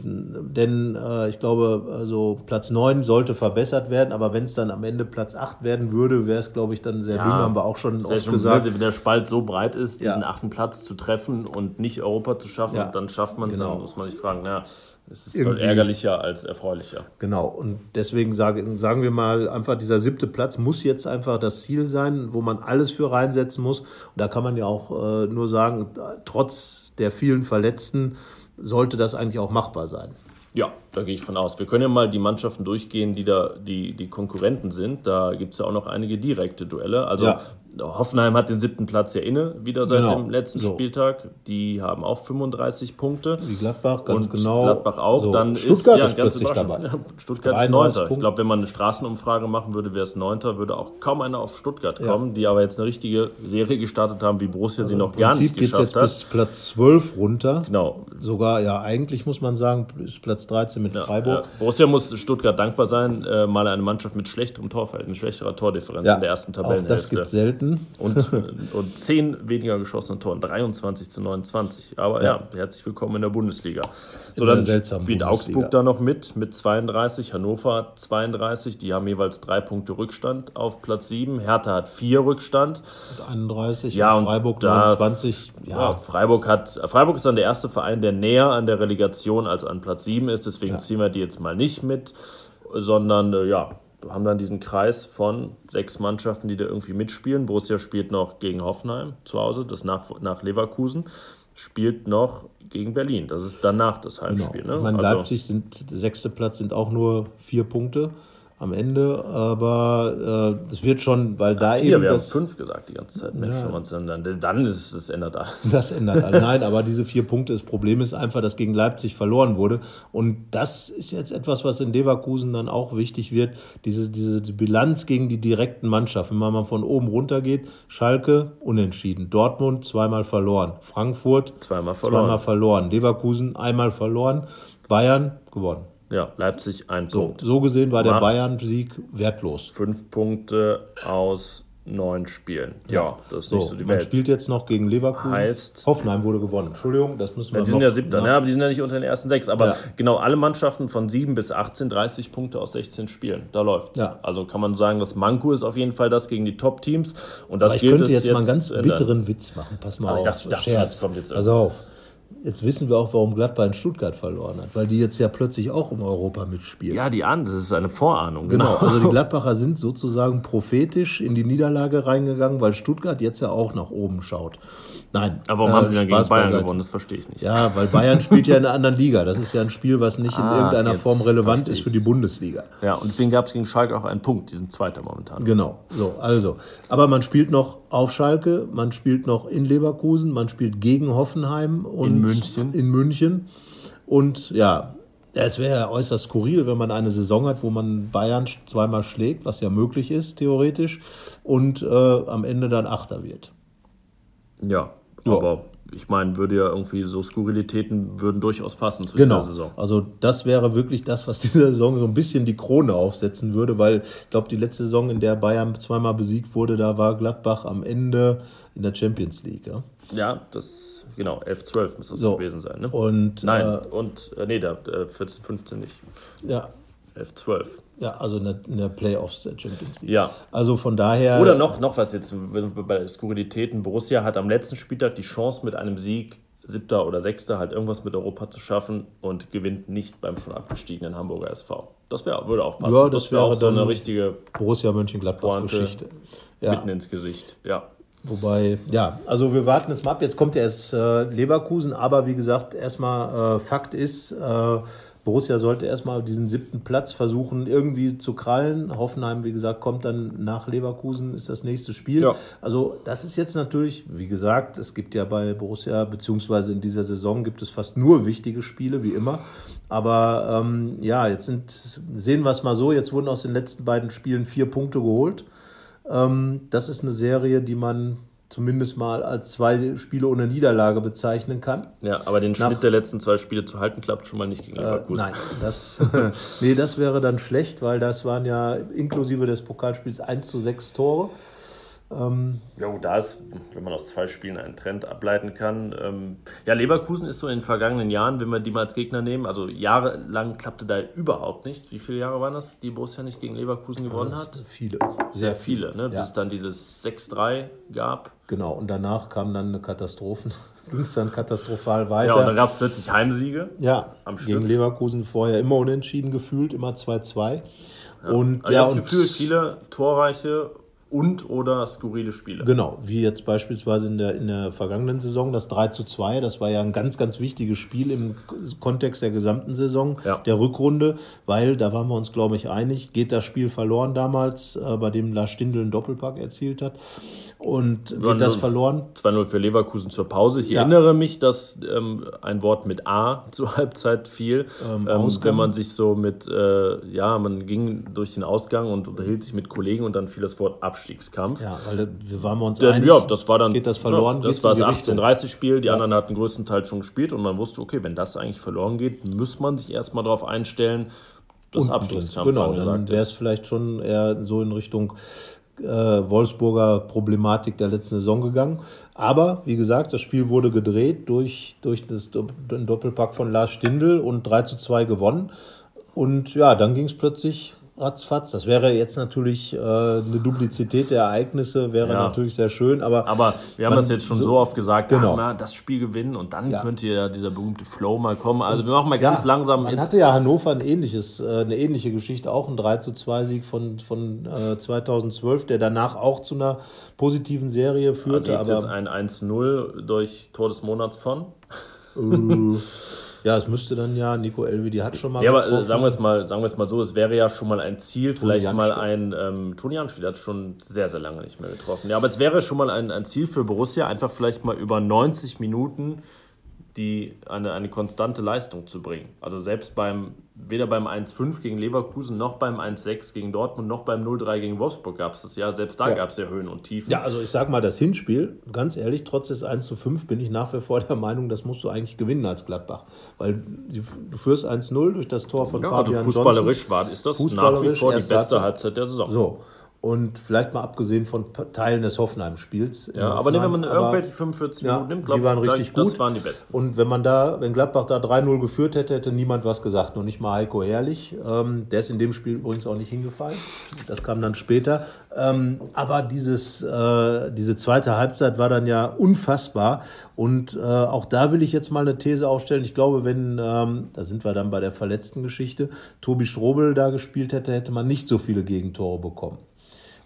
denn äh, ich glaube, also Platz 9 sollte verbessert werden, aber wenn es dann am Ende Platz 8 werden würde, wäre es, glaube ich, dann sehr ja, dünn, haben wir auch schon oft schon gesagt. Wenn der Spalt so breit ist, diesen ja. achten Platz zu treffen und nicht Europa zu schaffen, ja. dann schafft man es, genau. dann muss man sich fragen, ja, es ist Irgendwie. ärgerlicher als erfreulicher. Genau, und deswegen sage, sagen wir mal, einfach dieser siebte Platz muss jetzt einfach das Ziel sein, wo man alles für reinsetzen muss. Und da kann man ja auch äh, nur sagen, trotz der vielen Verletzten, sollte das eigentlich auch machbar sein. Ja, da gehe ich von aus. Wir können ja mal die Mannschaften durchgehen, die da die, die Konkurrenten sind. Da gibt es ja auch noch einige direkte Duelle. Also ja. Hoffenheim hat den siebten Platz ja inne, wieder seit Genau. dem letzten So. Spieltag. Die haben auch 35 Punkte. Wie Gladbach, ganz und genau. Gladbach auch. So, Dann Stuttgart ist, ja, ist ganz plötzlich dabei. Ja, Stuttgart ist 33 Neunter. Ich glaube, wenn man eine Straßenumfrage machen würde, wäre es Neunter, würde auch kaum einer auf Stuttgart kommen, die aber jetzt eine richtige Serie gestartet haben, wie Borussia sie noch gar nicht geschafft jetzt bis hat. Platz 12 runter. Genau. Sogar, ja, eigentlich muss man sagen, bis Platz 13 mit Freiburg. Ja, Borussia muss Stuttgart dankbar sein, äh, mal eine Mannschaft mit schlechterem Torverhältnis, schlechterer Tordifferenz Ja, in der ersten auch Tabellenhälfte. das gibt selten. Und, und 10 weniger geschossene Toren, 23 zu 29. Aber ja, herzlich willkommen in der Bundesliga. So, dann spielt Bundesliga. Augsburg da noch mit, mit 32, Hannover hat 32, die haben jeweils drei Punkte Rückstand auf Platz 7. Hertha hat vier Rückstand. 31 Ja, und Freiburg da- 29. Ja, Ja, Freiburg hat Freiburg ist dann der erste Verein, der näher an der Relegation als an Platz 7 ist. Deswegen ziehen wir die jetzt mal nicht mit, sondern äh, ja, haben dann diesen Kreis von sechs Mannschaften, die da irgendwie mitspielen. Borussia spielt noch gegen Hoffenheim zu Hause, das nach, nach Leverkusen, spielt noch gegen Berlin. Das ist danach das genau. Heimspiel. Ne? Ich meine, Also- Leipzig sind, der sechste Platz sind auch nur vier Punkte am Ende, aber äh, es wird schon, weil da Vier, eben wir haben das, fünf gesagt die ganze Zeit. Mensch, man's dann, dann, ist es ändert alles. das ändert. alles. Nein, aber diese vier Punkte, das Problem ist einfach, dass gegen Leipzig verloren wurde. Und das ist jetzt etwas, was in Leverkusen dann auch wichtig wird, diese, diese Bilanz gegen die direkten Mannschaften. Wenn man mal von oben runter geht, Schalke unentschieden, Dortmund zweimal verloren, Frankfurt Zweimal verloren. zweimal verloren, Leverkusen einmal verloren, Bayern gewonnen. Ja, Leipzig ein So, Punkt. so gesehen war der. Bayern-Sieg wertlos. Fünf Punkte aus neun Spielen. Ja, das ist nicht so die man Welt. spielt jetzt noch gegen Leverkusen. Heißt- Hoffenheim wurde gewonnen. Entschuldigung, das müssen wir Ja, die sind ja siebter, ne? aber die sind ja nicht unter den ersten sechs. Aber Ja. genau alle Mannschaften von 7 bis 18, 30 Punkte aus 16 Spielen. Da läuft's. Ja. Also kann man sagen, das Manko ist auf jeden Fall das gegen die Top-Teams. Und das Aber ich gilt könnte es jetzt, mal einen ganz bitteren Witz machen. Pass mal ich auf. dachte- ich dachte, das kommt jetzt Pass auf. Jetzt wissen wir auch, warum Gladbach in Stuttgart verloren hat, weil die jetzt ja plötzlich auch um Europa mitspielen. Ja, die Ahnen, das ist eine Vorahnung. Genau, also die Gladbacher sind sozusagen prophetisch in die Niederlage reingegangen, weil Stuttgart jetzt ja auch nach oben schaut. Nein. Aber warum äh, haben sie dann gegen Bayern beiseite. gewonnen? Das verstehe ich nicht. Ja, weil Bayern spielt ja in einer anderen Liga. Das ist ja ein Spiel, was nicht in Ah, irgendeiner jetzt Form relevant ist für die Bundesliga. Ja, und deswegen gab es gegen Schalke auch einen Punkt. Die sind Zweiter momentan. Genau, so, also. Aber man spielt noch auf Schalke, man spielt noch in Leverkusen, man spielt gegen Hoffenheim und In München. In München. Und ja, es wäre ja äußerst skurril, wenn man eine Saison hat, wo man Bayern zweimal schlägt, was ja möglich ist, theoretisch, und äh, am Ende dann Achter wird. Ja, Ja. aber ich meine, würde ja irgendwie so Skurrilitäten würden durchaus passen zu Genau. dieser Saison. Also das wäre wirklich das, was dieser Saison so ein bisschen die Krone aufsetzen würde, weil ich glaube, die letzte Saison, in der Bayern zweimal besiegt wurde, da war Gladbach am Ende in der Champions League. Ja? Ja, das, genau, 11, 12 muss das So. gewesen sein. Ne? Und Nein, Äh, und, äh, nee, da, äh, 14, 15 nicht. ja, 11, 12. ja, also in der, in der Playoffs der Champions League. Ja. Also von daher. Oder noch, noch was jetzt bei Skurrilitäten. Borussia hat am letzten Spieltag die Chance, mit einem Sieg, siebter oder sechster, halt irgendwas mit Europa zu schaffen und gewinnt nicht beim schon abgestiegenen Hamburger SV. Das wär, würde auch passen. Ja, das wäre auch wäre so eine richtige Borussia Mönchengladbach-Geschichte. Ja, mitten ins Gesicht. Ja. Wobei, ja, also wir warten es mal ab. Jetzt kommt ja erst äh, Leverkusen, aber wie gesagt, erstmal äh, Fakt ist, äh, Borussia sollte erstmal diesen siebten Platz versuchen, irgendwie zu krallen. Hoffenheim, wie gesagt, kommt dann nach Leverkusen, ist das nächste Spiel. Ja. Also, das ist jetzt natürlich, wie gesagt, es gibt ja bei Borussia, beziehungsweise in dieser Saison gibt es fast nur wichtige Spiele, wie immer. Aber ähm, ja, jetzt sind, sehen wir es mal so, jetzt wurden aus den letzten beiden Spielen vier Punkte geholt. Ähm, das ist eine Serie, die man zumindest mal als zwei Spiele ohne Niederlage bezeichnen kann. ja, aber den Nach- Schnitt der letzten zwei Spiele zu halten, klappt schon mal nicht gegen Äh, Leverkusen. nein, das, nee, das wäre dann schlecht, weil das waren ja inklusive des Pokalspiels 1 zu 6 Tore. Ja, gut, da ist, wenn man aus zwei Spielen einen Trend ableiten kann. Ähm, ja, Leverkusen ist so in den vergangenen Jahren, wenn wir die mal als Gegner nehmen, also jahrelang klappte da überhaupt nichts. Wie viele Jahre waren das, die Borussia nicht gegen Leverkusen gewonnen hat? Viele, sehr Viele, ne? bis Ja. es dann dieses 6-3 gab. Genau, und danach kam dann eine Katastrophe. Ging es dann katastrophal weiter. Ja, und dann gab es plötzlich Heimsiege. Ja, Am gegen Stück. Leverkusen vorher immer unentschieden gefühlt, immer 2-2. Und Also ja, und das Gefühl, viele torreiche und oder skurrile Spiele. Genau, wie jetzt beispielsweise in der, in der vergangenen Saison das 3 zu 2, das war ja ein ganz, ganz wichtiges Spiel im Kontext der gesamten Saison, ja. der Rückrunde, weil da waren wir uns, glaube ich, einig, geht das Spiel verloren damals, äh, bei dem Lars Stindl einen Doppelpack erzielt hat. Und geht das verloren? 2-0 für Leverkusen zur Pause. Ich ja. erinnere mich, dass ähm, ein Wort mit A zur Halbzeit fiel. Ähm, ähm, wenn man sich so mit, äh, ja, man ging durch den Ausgang und unterhielt sich mit Kollegen und dann fiel das Wort Abstiegskampf. Ja, weil wir waren uns Denn, einig. Ja, das war dann. Geht das verloren? Ja, das war das 18-30-Spiel. Die ja. anderen hatten größtenteils schon gespielt und man wusste, okay, wenn das eigentlich verloren geht, muss man sich erstmal darauf einstellen, dass Abstiegskampf Genau, dann wäre es vielleicht schon eher so in Richtung äh, Wolfsburger Problematik der letzten Saison gegangen. Aber wie gesagt, das Spiel wurde gedreht durch, durch das, den Doppelpack von Lars Stindl und 3 zu 2 gewonnen. Und ja, dann ging es plötzlich ratzfatz. Das wäre jetzt natürlich äh, eine Duplizität der Ereignisse, wäre ja. natürlich sehr schön. Aber, aber wir haben das jetzt schon so, so oft gesagt, genau. ach, das Spiel gewinnen und dann ja. könnte ja dieser berühmte Flow mal kommen. Also wir machen mal ganz langsam. Man hatte ja Hannover ein ähnliches, äh, eine ähnliche Geschichte, auch ein 3 zu 2 Sieg von, von äh, 2012, der danach auch zu einer positiven Serie führte. Also aber jetzt ein 1-0 durch Tor des Monats von. Ja, es müsste dann ja, Nico Elvi, die hat schon mal. Ja, aber äh, sagen wir, es mal, sagen wir es mal so, es wäre ja schon mal ein Ziel, vielleicht Toni mal ein. Ähm, Toni Janschke, der hat schon sehr, sehr lange nicht mehr getroffen. Ja, aber es wäre schon mal ein, ein Ziel für Borussia, einfach vielleicht mal über 90 Minuten die, eine, eine konstante Leistung zu bringen. Also selbst beim, weder beim 1-5 gegen Leverkusen, noch beim 1-6 gegen Dortmund, noch beim 0-3 gegen Wolfsburg gab es das ja. Selbst da ja. gab es ja Höhen und Tiefen. Ja, also ich sag mal, das Hinspiel, ganz ehrlich, trotz des 1-5 bin ich nach wie vor der Meinung, das musst du eigentlich gewinnen als Gladbach. Weil du führst 1-0 durch das Tor von ja, Fabian also fußballerisch war, ist das nach wie vor die beste Halbzeit der Saison. So, und vielleicht mal abgesehen von Teilen des Hoffenheim-Spiels. Ja, aber wenn man irgendwelche 45 ja, Minuten nimmt, glaube ich, waren richtig gut. das waren die besten. Und wenn man da, wenn Gladbach da 3-0 geführt hätte, hätte niemand was gesagt, nur nicht mal Heiko Herrlich. Ähm, der ist in dem Spiel übrigens auch nicht hingefallen. Das kam dann später. Ähm, aber dieses, äh, diese zweite Halbzeit war dann ja unfassbar. Und äh, auch da will ich jetzt mal eine These aufstellen. Ich glaube, wenn, ähm, da sind wir dann bei der verletzten Geschichte, Tobi Strobel da gespielt hätte, hätte man nicht so viele Gegentore bekommen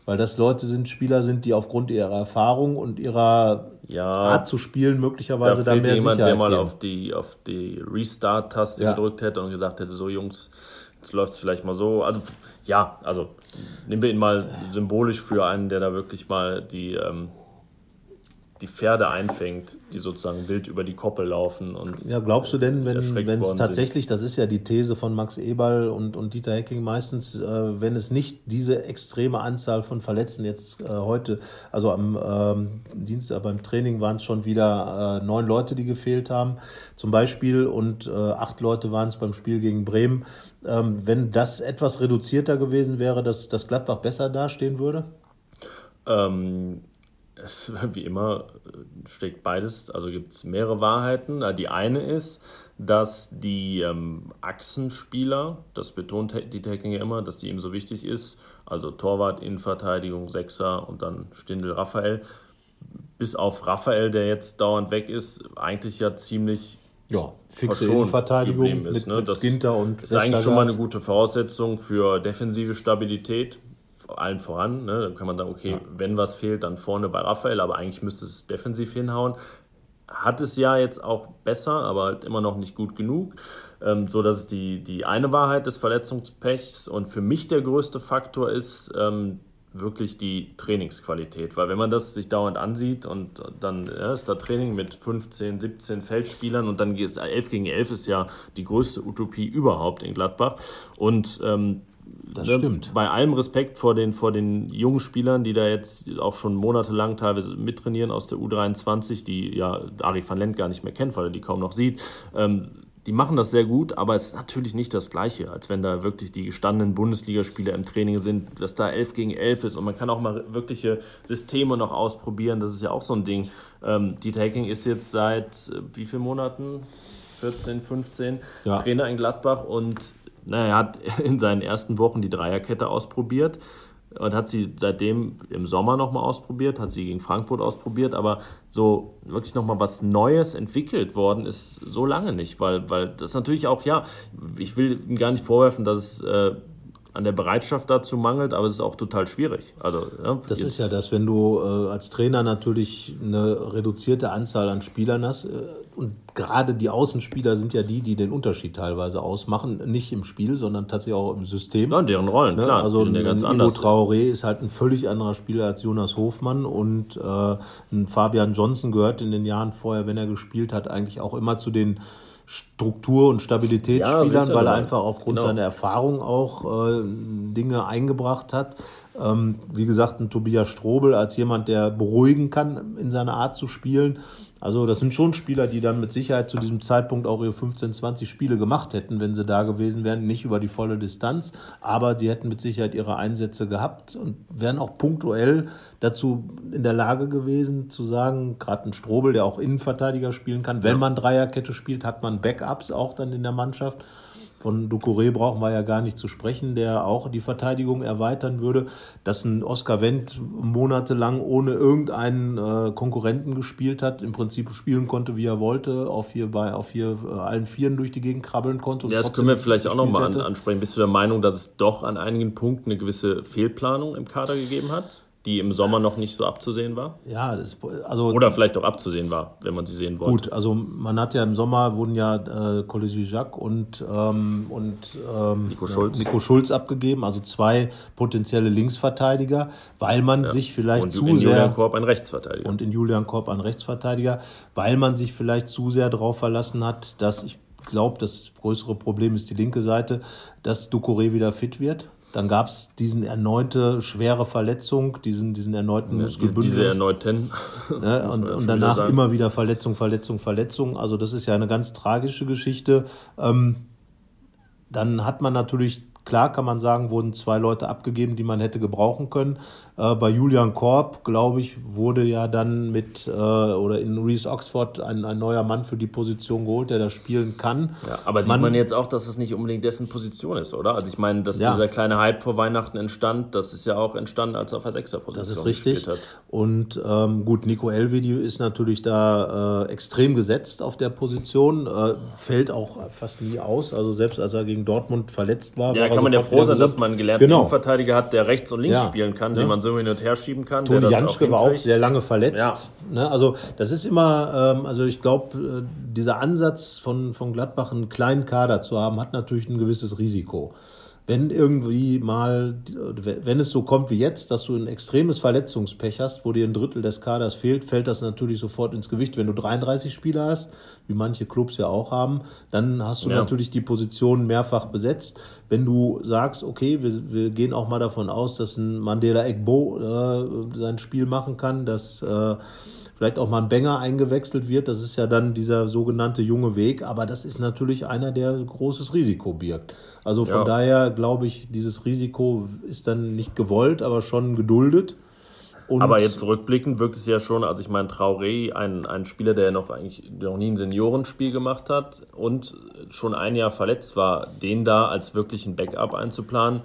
weil das Leute sind, Spieler sind, die aufgrund ihrer Erfahrung und ihrer ja, Art zu spielen möglicherweise da, da mehr jemand, Sicherheit der mal auf die, auf die Restart-Taste ja. gedrückt hätte und gesagt hätte, so Jungs, jetzt läuft es vielleicht mal so. Also ja, also nehmen wir ihn mal symbolisch für einen, der da wirklich mal die ähm, die Pferde einfängt, die sozusagen wild über die Koppel laufen. Und ja, glaubst du denn, wenn es tatsächlich, sind. das ist ja die These von Max Eberl und, und Dieter Hecking meistens, äh, wenn es nicht diese extreme Anzahl von Verletzten jetzt äh, heute, also am ähm, Dienstag beim Training waren es schon wieder äh, neun Leute, die gefehlt haben, zum Beispiel, und äh, acht Leute waren es beim Spiel gegen Bremen. Ähm, wenn das etwas reduzierter gewesen wäre, dass, dass Gladbach besser dastehen würde? Ähm, es, wie immer steckt beides, also gibt es mehrere Wahrheiten. Die eine ist, dass die ähm, Achsenspieler, das betont die Taking ja immer, dass die ihm so wichtig ist, also Torwart, Innenverteidigung, Sechser und dann Stindel, Raphael, bis auf Raphael, der jetzt dauernd weg ist, eigentlich ja ziemlich ja, fixe Innenverteidigung ist. Mit, ne? Das Ginter und ist eigentlich schon mal eine gute Voraussetzung für defensive Stabilität allen voran. Ne? Dann kann man sagen, okay, ja. wenn was fehlt, dann vorne bei Raphael, aber eigentlich müsste es defensiv hinhauen. Hat es ja jetzt auch besser, aber halt immer noch nicht gut genug. Ähm, so dass es die, die eine Wahrheit des Verletzungspechs und für mich der größte Faktor ist, ähm, wirklich die Trainingsqualität. Weil wenn man das sich dauernd ansieht und dann ja, ist da Training mit 15, 17 Feldspielern und dann ist 11 gegen 11 ist ja die größte Utopie überhaupt in Gladbach. Und ähm, das ne, stimmt. Bei allem Respekt vor den, vor den jungen Spielern, die da jetzt auch schon monatelang teilweise mittrainieren aus der U23, die ja Ari van Lent gar nicht mehr kennt, weil er die kaum noch sieht. Ähm, die machen das sehr gut, aber es ist natürlich nicht das Gleiche, als wenn da wirklich die gestandenen Bundesligaspieler im Training sind, dass da 11 gegen 11 ist und man kann auch mal wirkliche Systeme noch ausprobieren. Das ist ja auch so ein Ding. Ähm, die Taking ist jetzt seit äh, wie vielen Monaten? 14, 15 ja. Trainer in Gladbach und naja, er hat in seinen ersten Wochen die Dreierkette ausprobiert und hat sie seitdem im Sommer nochmal ausprobiert, hat sie gegen Frankfurt ausprobiert, aber so wirklich nochmal was Neues entwickelt worden ist so lange nicht, weil, weil das natürlich auch, ja, ich will ihm gar nicht vorwerfen, dass es äh, an der Bereitschaft dazu mangelt, aber es ist auch total schwierig. Also, ja, das ist ja das, wenn du äh, als Trainer natürlich eine reduzierte Anzahl an Spielern hast äh, und gerade die Außenspieler sind ja die, die den Unterschied teilweise ausmachen, nicht im Spiel, sondern tatsächlich auch im System. Ja, deren Rollen, ne? klar. Also ein, ja ganz Ivo Traoré ist halt ein völlig anderer Spieler als Jonas Hofmann und äh, ein Fabian Johnson gehört in den Jahren vorher, wenn er gespielt hat, eigentlich auch immer zu den Struktur- und Stabilitätsspielern, ja, weil er einfach aufgrund genau. seiner Erfahrung auch äh, Dinge eingebracht hat. Ähm, wie gesagt, ein Tobias Strobel als jemand, der beruhigen kann in seiner Art zu spielen. Also das sind schon Spieler, die dann mit Sicherheit zu diesem Zeitpunkt auch ihre 15, 20 Spiele gemacht hätten, wenn sie da gewesen wären. Nicht über die volle Distanz, aber die hätten mit Sicherheit ihre Einsätze gehabt und wären auch punktuell dazu in der Lage gewesen zu sagen, gerade ein Strobel, der auch Innenverteidiger spielen kann, wenn man Dreierkette spielt, hat man Backups auch dann in der Mannschaft. Von Ducouré brauchen wir ja gar nicht zu sprechen, der auch die Verteidigung erweitern würde. Dass ein Oscar Wendt monatelang ohne irgendeinen äh, Konkurrenten gespielt hat, im Prinzip spielen konnte, wie er wollte, auf hier bei auf hier äh, allen Vieren durch die Gegend krabbeln konnte. ja, das können wir vielleicht auch nochmal an, ansprechen. Bist du der Meinung, dass es doch an einigen Punkten eine gewisse Fehlplanung im Kader gegeben hat? Die im Sommer noch nicht so abzusehen war? Ja, das, also oder vielleicht auch abzusehen war, wenn man sie sehen wollte. Gut, also man hat ja im Sommer wurden ja äh, Colisy Jacques und ähm, und ähm, Nico, Schulz. Nico Schulz abgegeben, also zwei potenzielle Linksverteidiger, weil man ja. sich vielleicht und zu in sehr Julian Korb ein Rechtsverteidiger und in Julian Korb ein Rechtsverteidiger, weil man sich vielleicht zu sehr darauf verlassen hat, dass ich glaube, das größere Problem ist die linke Seite, dass Ducouré wieder fit wird. Dann gab es diesen erneute schwere Verletzung, diesen, diesen erneuten ja, Muskelbündnis. Diese erneuten. Ne? Und, und danach wieder immer wieder Verletzung, Verletzung, Verletzung. Also das ist ja eine ganz tragische Geschichte. Ähm, dann hat man natürlich Klar kann man sagen, wurden zwei Leute abgegeben, die man hätte gebrauchen können. Äh, bei Julian Korb, glaube ich, wurde ja dann mit, äh, oder in Reese Oxford ein, ein neuer Mann für die Position geholt, der das spielen kann. Ja, aber sieht man, man jetzt auch, dass das nicht unbedingt dessen Position ist, oder? Also ich meine, dass ja. dieser kleine Hype vor Weihnachten entstand, das ist ja auch entstanden, als er auf der Sechser-Position Das ist richtig. Hat. Und ähm, gut, Nico Elvedi ist natürlich da äh, extrem gesetzt auf der Position, äh, fällt auch fast nie aus. Also selbst als er gegen Dortmund verletzt war, ja, war kann man ja froh sein, dass man einen gelernten genau. Innenverteidiger hat, der rechts und links ja. spielen kann, ja. den man so hin und her schieben kann. Toni Janschke war auch sehr lange verletzt. Ja. Ne? Also das ist immer, ähm, also ich glaube, äh, dieser Ansatz von, von Gladbach einen kleinen Kader zu haben, hat natürlich ein gewisses Risiko wenn irgendwie mal, wenn es so kommt wie jetzt, dass du ein extremes Verletzungspech hast, wo dir ein Drittel des Kaders fehlt, fällt das natürlich sofort ins Gewicht. Wenn du 33 Spieler hast, wie manche Clubs ja auch haben, dann hast du ja. natürlich die Position mehrfach besetzt. Wenn du sagst, okay, wir, wir gehen auch mal davon aus, dass ein Mandela Egbo äh, sein Spiel machen kann, dass äh, vielleicht auch mal ein Banger eingewechselt wird. Das ist ja dann dieser sogenannte junge Weg, aber das ist natürlich einer, der großes Risiko birgt. Also von ja. daher glaube ich, dieses Risiko ist dann nicht gewollt, aber schon geduldet. Und aber jetzt zurückblickend wirkt es ja schon, also ich meine, Traoré, ein, ein Spieler, der noch eigentlich noch nie ein Seniorenspiel gemacht hat und schon ein Jahr verletzt war, den da als wirklich ein Backup einzuplanen,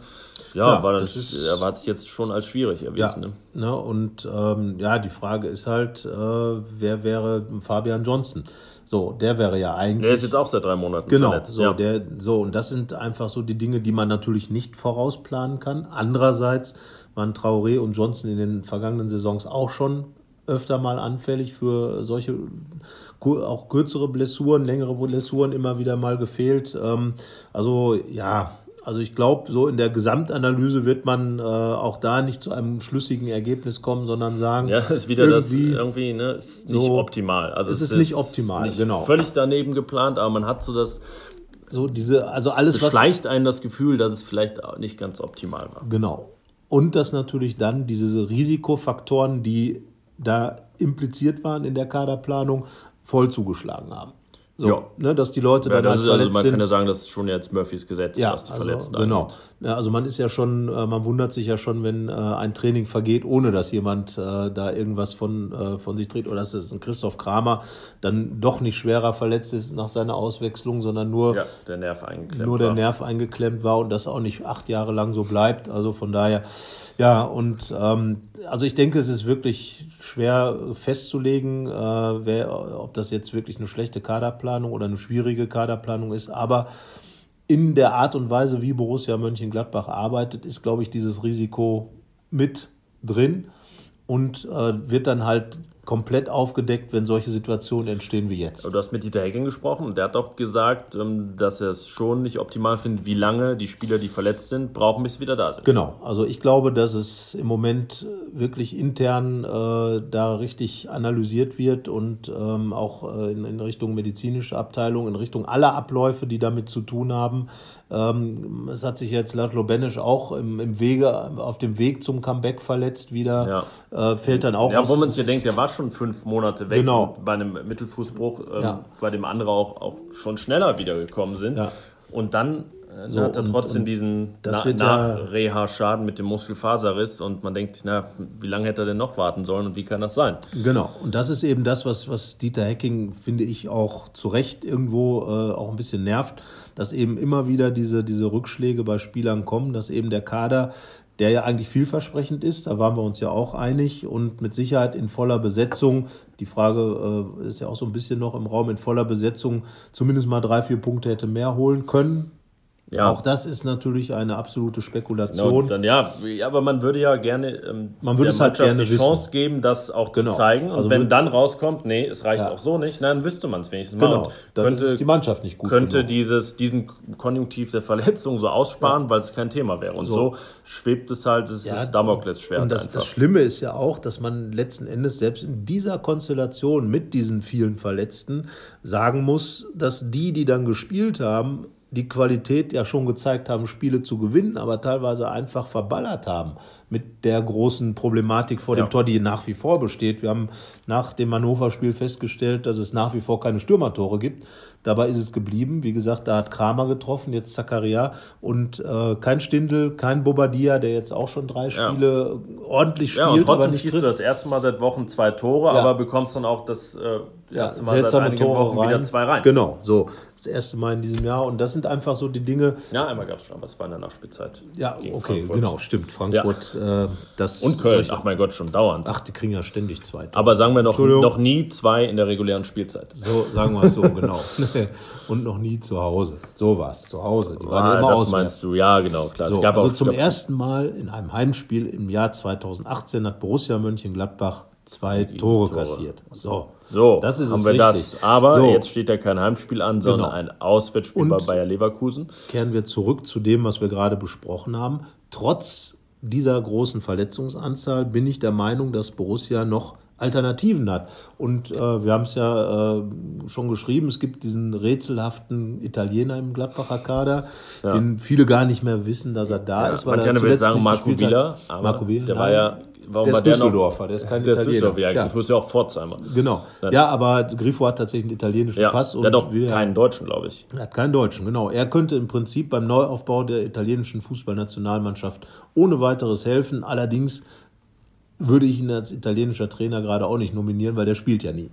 ja, ja war das, das ist, er war es jetzt schon als schwierig erwiesen. Ja, ne? ne? und ähm, ja, die Frage ist halt, äh, wer wäre Fabian Johnson? So, der wäre ja eigentlich. Der ist jetzt auch seit drei Monaten genau, verletzt. So, ja. der, so, und das sind einfach so die Dinge, die man natürlich nicht vorausplanen kann. Andererseits waren Traoré und Johnson in den vergangenen Saisons auch schon öfter mal anfällig für solche auch kürzere Blessuren, längere Blessuren immer wieder mal gefehlt. Ähm, also ja, also ich glaube, so in der Gesamtanalyse wird man äh, auch da nicht zu einem schlüssigen Ergebnis kommen, sondern sagen, ja, ist wieder das irgendwie ne, ist nicht so, optimal. Also es ist, ist nicht optimal, nicht genau. Völlig daneben geplant, aber man hat so das so diese also alles was schleicht einen das Gefühl, dass es vielleicht nicht ganz optimal war. Genau. Und dass natürlich dann diese Risikofaktoren, die da impliziert waren in der Kaderplanung, voll zugeschlagen haben. So, ja. ne, dass die Leute ja, dann halt ist, also Man sind. kann ja sagen, das ist schon jetzt Murphys Gesetz, ja, was die also, Verletzten Genau. Ja, also man ist ja schon, äh, man wundert sich ja schon, wenn äh, ein Training vergeht, ohne dass jemand äh, da irgendwas von, von sich trägt. Oder dass es ein Christoph Kramer dann doch nicht schwerer verletzt ist nach seiner Auswechslung, sondern nur, ja, der Nerv eingeklemmt nur der war. Nerv eingeklemmt war und das auch nicht acht Jahre lang so bleibt. Also von daher, ja, und ähm, also ich denke, es ist wirklich schwer festzulegen, äh, wer, ob das jetzt wirklich eine schlechte Kaderplanung oder eine schwierige Kaderplanung ist. Aber in der Art und Weise, wie Borussia Mönchengladbach arbeitet, ist, glaube ich, dieses Risiko mit drin und äh, wird dann halt komplett aufgedeckt, wenn solche Situationen entstehen wie jetzt. Du hast mit Dieter Hecking gesprochen und der hat auch gesagt, ähm, dass er es schon nicht optimal findet, wie lange die Spieler, die verletzt sind, brauchen, bis sie wieder da sind. Genau, also ich glaube, dass es im Moment wirklich intern äh, da richtig analysiert wird und ähm, auch äh, in, in Richtung medizinische Abteilung, in Richtung aller Abläufe, die damit zu tun haben, ähm, es hat sich jetzt Latlo Benesch auch im, im Wege, auf dem Weg zum Comeback verletzt wieder. Ja. Äh, fällt dann auch Ja, wo man sich denkt, der war schon fünf Monate weg genau. bei einem Mittelfußbruch, ähm, ja. bei dem andere auch, auch schon schneller wiedergekommen sind. Ja. Und dann äh, so, hat er trotzdem und, diesen Na Nach-Reha-Schaden mit dem Muskelfaserriss und man denkt, na, wie lange hätte er denn noch warten sollen und wie kann das sein? Genau, und das ist eben das, was, was Dieter Hecking, finde ich, auch zu Recht irgendwo äh, auch ein bisschen nervt, dass eben immer wieder diese, diese Rückschläge bei Spielern kommen, dass eben der Kader der ja eigentlich vielversprechend ist, da waren wir uns ja auch einig und mit Sicherheit in voller Besetzung, die Frage äh, ist ja auch so ein bisschen noch im Raum, in voller Besetzung zumindest mal drei, vier Punkte hätte mehr holen können. Ja. Auch das ist natürlich eine absolute Spekulation. Genau, dann, ja, aber man würde ja gerne ähm, man würde es halt gerne die Chance wissen. geben, das auch zu genau. zeigen. Und also wenn dann rauskommt, nee, es reicht ja. auch so nicht, dann wüsste man es wenigstens genau. mal. Dann könnte, ist die Mannschaft nicht gut Könnte dieses, diesen Konjunktiv der Verletzung so aussparen, ja. weil es kein Thema wäre. Und so, so schwebt es halt, es ja, ist Damoklesschwert Und das, das Schlimme ist ja auch, dass man letzten Endes selbst in dieser Konstellation mit diesen vielen Verletzten sagen muss, dass die, die dann gespielt haben, die Qualität ja schon gezeigt haben, Spiele zu gewinnen, aber teilweise einfach verballert haben mit der großen Problematik vor ja. dem Tor, die nach wie vor besteht. Wir haben nach dem Hannover-Spiel festgestellt, dass es nach wie vor keine Stürmertore gibt. Dabei ist es geblieben. Wie gesagt, da hat Kramer getroffen, jetzt Zakaria und äh, kein Stindel, kein Bobadia, der jetzt auch schon drei Spiele ja. ordentlich spielt. Ja, und trotzdem schießt du das erste Mal seit Wochen zwei Tore, ja. aber bekommst dann auch das äh, erste Mal seit einigen Tore Wochen rein. wieder zwei rein. Genau, so. Das erste Mal in diesem Jahr. Und das sind einfach so die Dinge. Ja, einmal gab es schon, aber es war in der Nachspielzeit. Ja, okay, Frankfurt. genau, stimmt. Frankfurt. Äh, das und Köln, ach mein Gott, schon dauernd. Ach, die kriegen ja ständig zwei. Tore. Aber sagen wir noch, noch nie zwei in der regulären Spielzeit. So, sagen wir es so, genau. und noch nie zu Hause. So war es, zu Hause. Die waren ah, ja immer das auswärts. meinst du, ja, genau, klar. So, also zum ersten Mal in einem Heimspiel im Jahr 2018 hat Borussia Mönchengladbach zwei Tore, Tore, kassiert. So, so das ist haben wir richtig. das. Aber so. jetzt steht ja kein Heimspiel an, sondern genau. ein Auswärtsspiel Und bei Bayer Leverkusen. Kehren wir zurück zu dem, was wir gerade besprochen haben. Trotz dieser großen Verletzungsanzahl bin ich der Meinung, dass Borussia noch Alternativen hat. Und äh, wir haben es ja äh, schon geschrieben, es gibt diesen rätselhaften Italiener im Gladbacher Kader, ja. den viele gar nicht mehr wissen, dass er da ja. ist. Weil Manche will sagen Marco Villa, aber Marco Villa, der nein, war ja Warum der war der Düsseldorfer, noch? der ist kein der Italiener. Ist ja, ja. Ist ja auch Pforzheimer. Genau. Nein. Ja, aber Grifo hat tatsächlich einen italienischen ja, Pass. Und der hat doch keinen Deutschen, glaube ich. Er hat keinen Deutschen, genau. Er könnte im Prinzip beim Neuaufbau der italienischen Fußballnationalmannschaft ohne weiteres helfen. Allerdings würde ich ihn als italienischer Trainer gerade auch nicht nominieren, weil der spielt ja nie.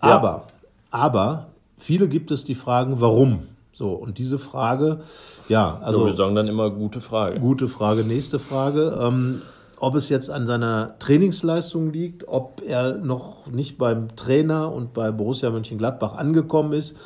Aber, ja. aber viele gibt es, die fragen, warum? So, und diese Frage, ja, also. So, wir sagen dann immer gute Frage. Gute Frage, nächste Frage. Ähm, ob es jetzt an seiner Trainingsleistung liegt, ob er noch nicht beim Trainer und bei Borussia Mönchengladbach angekommen ist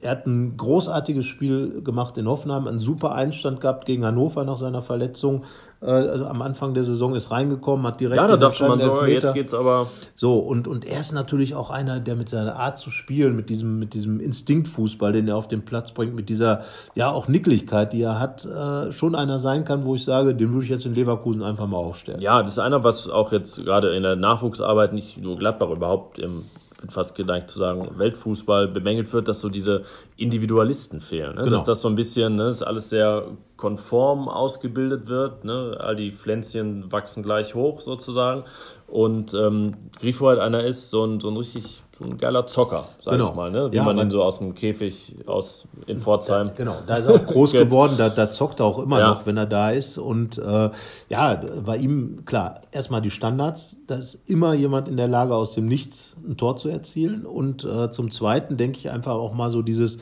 er hat ein großartiges Spiel gemacht in Hoffenheim, einen super Einstand gehabt gegen Hannover nach seiner Verletzung. Äh, also am Anfang der Saison ist reingekommen, hat direkt. Ja, da dachte man so, jetzt geht's aber. So, und, und er ist natürlich auch einer, der mit seiner Art zu spielen, mit diesem, mit diesem Instinktfußball, den er auf den Platz bringt, mit dieser, ja, auch Nicklichkeit, die er hat, äh, schon einer sein kann, wo ich sage, den würde ich jetzt in Leverkusen einfach mal aufstellen. Ja, das ist einer, was auch jetzt gerade in der Nachwuchsarbeit, nicht nur Gladbach überhaupt im bin fast geneigt zu sagen, Weltfußball bemängelt wird, dass so diese Individualisten fehlen. Ne? Genau. Dass das so ein bisschen, ne, dass alles sehr konform ausgebildet wird. Ne? All die Pflänzchen wachsen gleich hoch sozusagen. Und ähm, Grifo halt einer ist, so ein, so ein richtig ein geiler Zocker, sag genau. ich mal, ne? wie ja, man ihn so aus dem Käfig aus in Pforzheim. Genau, da ist er auch groß geworden, da, da zockt er auch immer ja. noch, wenn er da ist. Und äh, ja, bei ihm, klar, erstmal die Standards, da ist immer jemand in der Lage, aus dem Nichts ein Tor zu erzielen. Und äh, zum Zweiten denke ich einfach auch mal so dieses,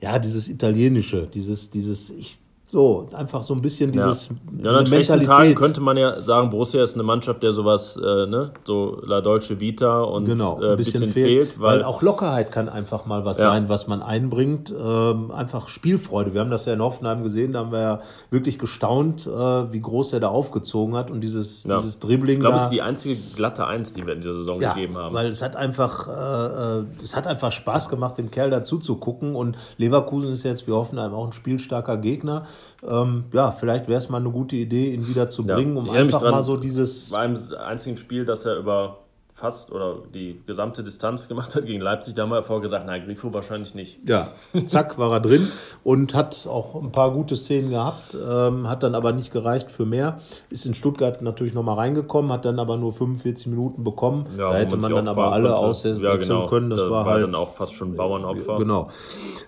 ja, dieses Italienische, dieses, dieses, ich So, einfach so ein bisschen dieses, Ja, diese an schlechten Tagen Mentalität. könnte man ja sagen, Borussia ist eine Mannschaft, der sowas, äh, ne, so La Dolce Vita und Genau, äh, ein bisschen, fehlt, weil, weil, auch Lockerheit kann einfach mal was Ja. sein, was man einbringt. Ähm, einfach Spielfreude. Wir haben das ja in Hoffenheim gesehen, da haben wir ja wirklich gestaunt, äh, wie groß er da aufgezogen hat und dieses, Ja. dieses Dribbling ich glaube, es ist die einzige glatte Eins, die wir in dieser Saison ja, gegeben haben. weil es hat einfach, äh, äh, es hat einfach Spaß gemacht, dem Kerl dazu zu gucken. Und Leverkusen ist jetzt wie Hoffenheim auch ein spielstarker Gegner. Ähm, ja, vielleicht wäre es mal eine gute Idee, ihn wieder zu Ja. bringen, um erinnere mich einfach mal so dieses. Bei einem einzigen Spiel, das er über fast oder die gesamte Distanz gemacht hat gegen Leipzig, da haben wir vorher gesagt, na, Grifo wahrscheinlich nicht. Ja, zack, war er drin und hat auch ein paar gute Szenen gehabt, ähm, hat dann aber nicht gereicht für mehr. Ist in Stuttgart natürlich nochmal reingekommen, hat dann aber nur 45 Minuten bekommen. Ja, da hätte man sich dann aber alle auswechseln ja, genau. können. Das da war halt. dann auch fast schon ein Bauernopfer. Genau.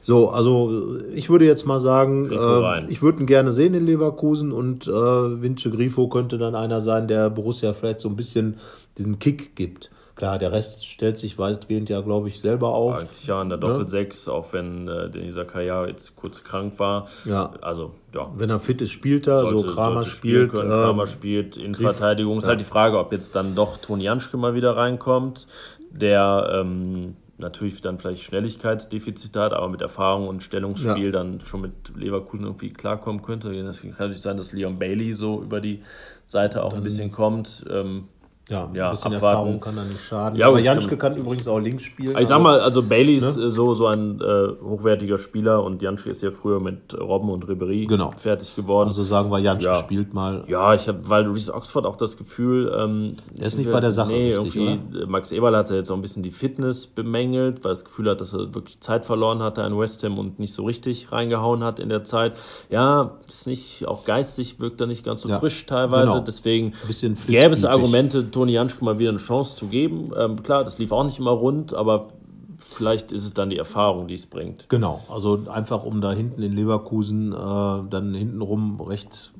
So, also ich würde jetzt mal sagen, äh, ich würde ihn gerne sehen in Leverkusen und äh, Vince Grifo könnte dann einer sein, der Borussia vielleicht so ein bisschen diesen Kick gibt. Klar, der Rest stellt sich weitgehend ja, glaube ich, selber auf. Eigentlich ja in der Doppel-6, auch wenn äh, Denisa Kaya jetzt kurz krank war. Ja. Also, ja. Wenn er fit ist, spielt er. Sollte, so Kramer spielt. können. ähm, Kramer spielt in Verteidigung. Ist halt die Frage, ob jetzt dann doch Toni Janschke mal wieder reinkommt, der ähm, natürlich dann vielleicht Schnelligkeitsdefizite hat, aber mit Erfahrung und Stellungsspiel Ja. dann schon mit Leverkusen irgendwie klarkommen könnte. Es kann natürlich sein, dass Leon Bailey so über die Seite auch ein bisschen kommt. Ähm, Ja, ein Ja, bisschen abwarten. Erfahrung kann da nicht schaden. Ja, aber Janschke kann- kann übrigens auch links spielen. Ich sag also- mal, also Bailey ist äh, so, so ein äh, hochwertiger Spieler und Janschke ist ja früher mit Robben und Ribery Genau. fertig geworden. Also sagen wir, Janschke Ja. spielt mal. ja, ich habe, weil Reese Oxford auch das Gefühl, ähm, Der ist nicht bei der Sache Nee, richtig, irgendwie, äh, Max Eberl hat ja jetzt auch ein bisschen die Fitness bemängelt, weil er das Gefühl hat, dass er wirklich Zeit verloren hatte an West Ham und nicht so richtig reingehauen hat in der Zeit. Ja, ist nicht, auch geistig wirkt er nicht ganz so Ja, frisch teilweise. genau. Deswegen Bisschen gäbe es. Argumente, Toni Janschke mal wieder eine Chance zu geben. Ähm, klar, das lief auch nicht immer rund, aber vielleicht ist es dann die Erfahrung, die es bringt. Genau, also einfach um da hinten in Leverkusen äh, dann hintenrum recht,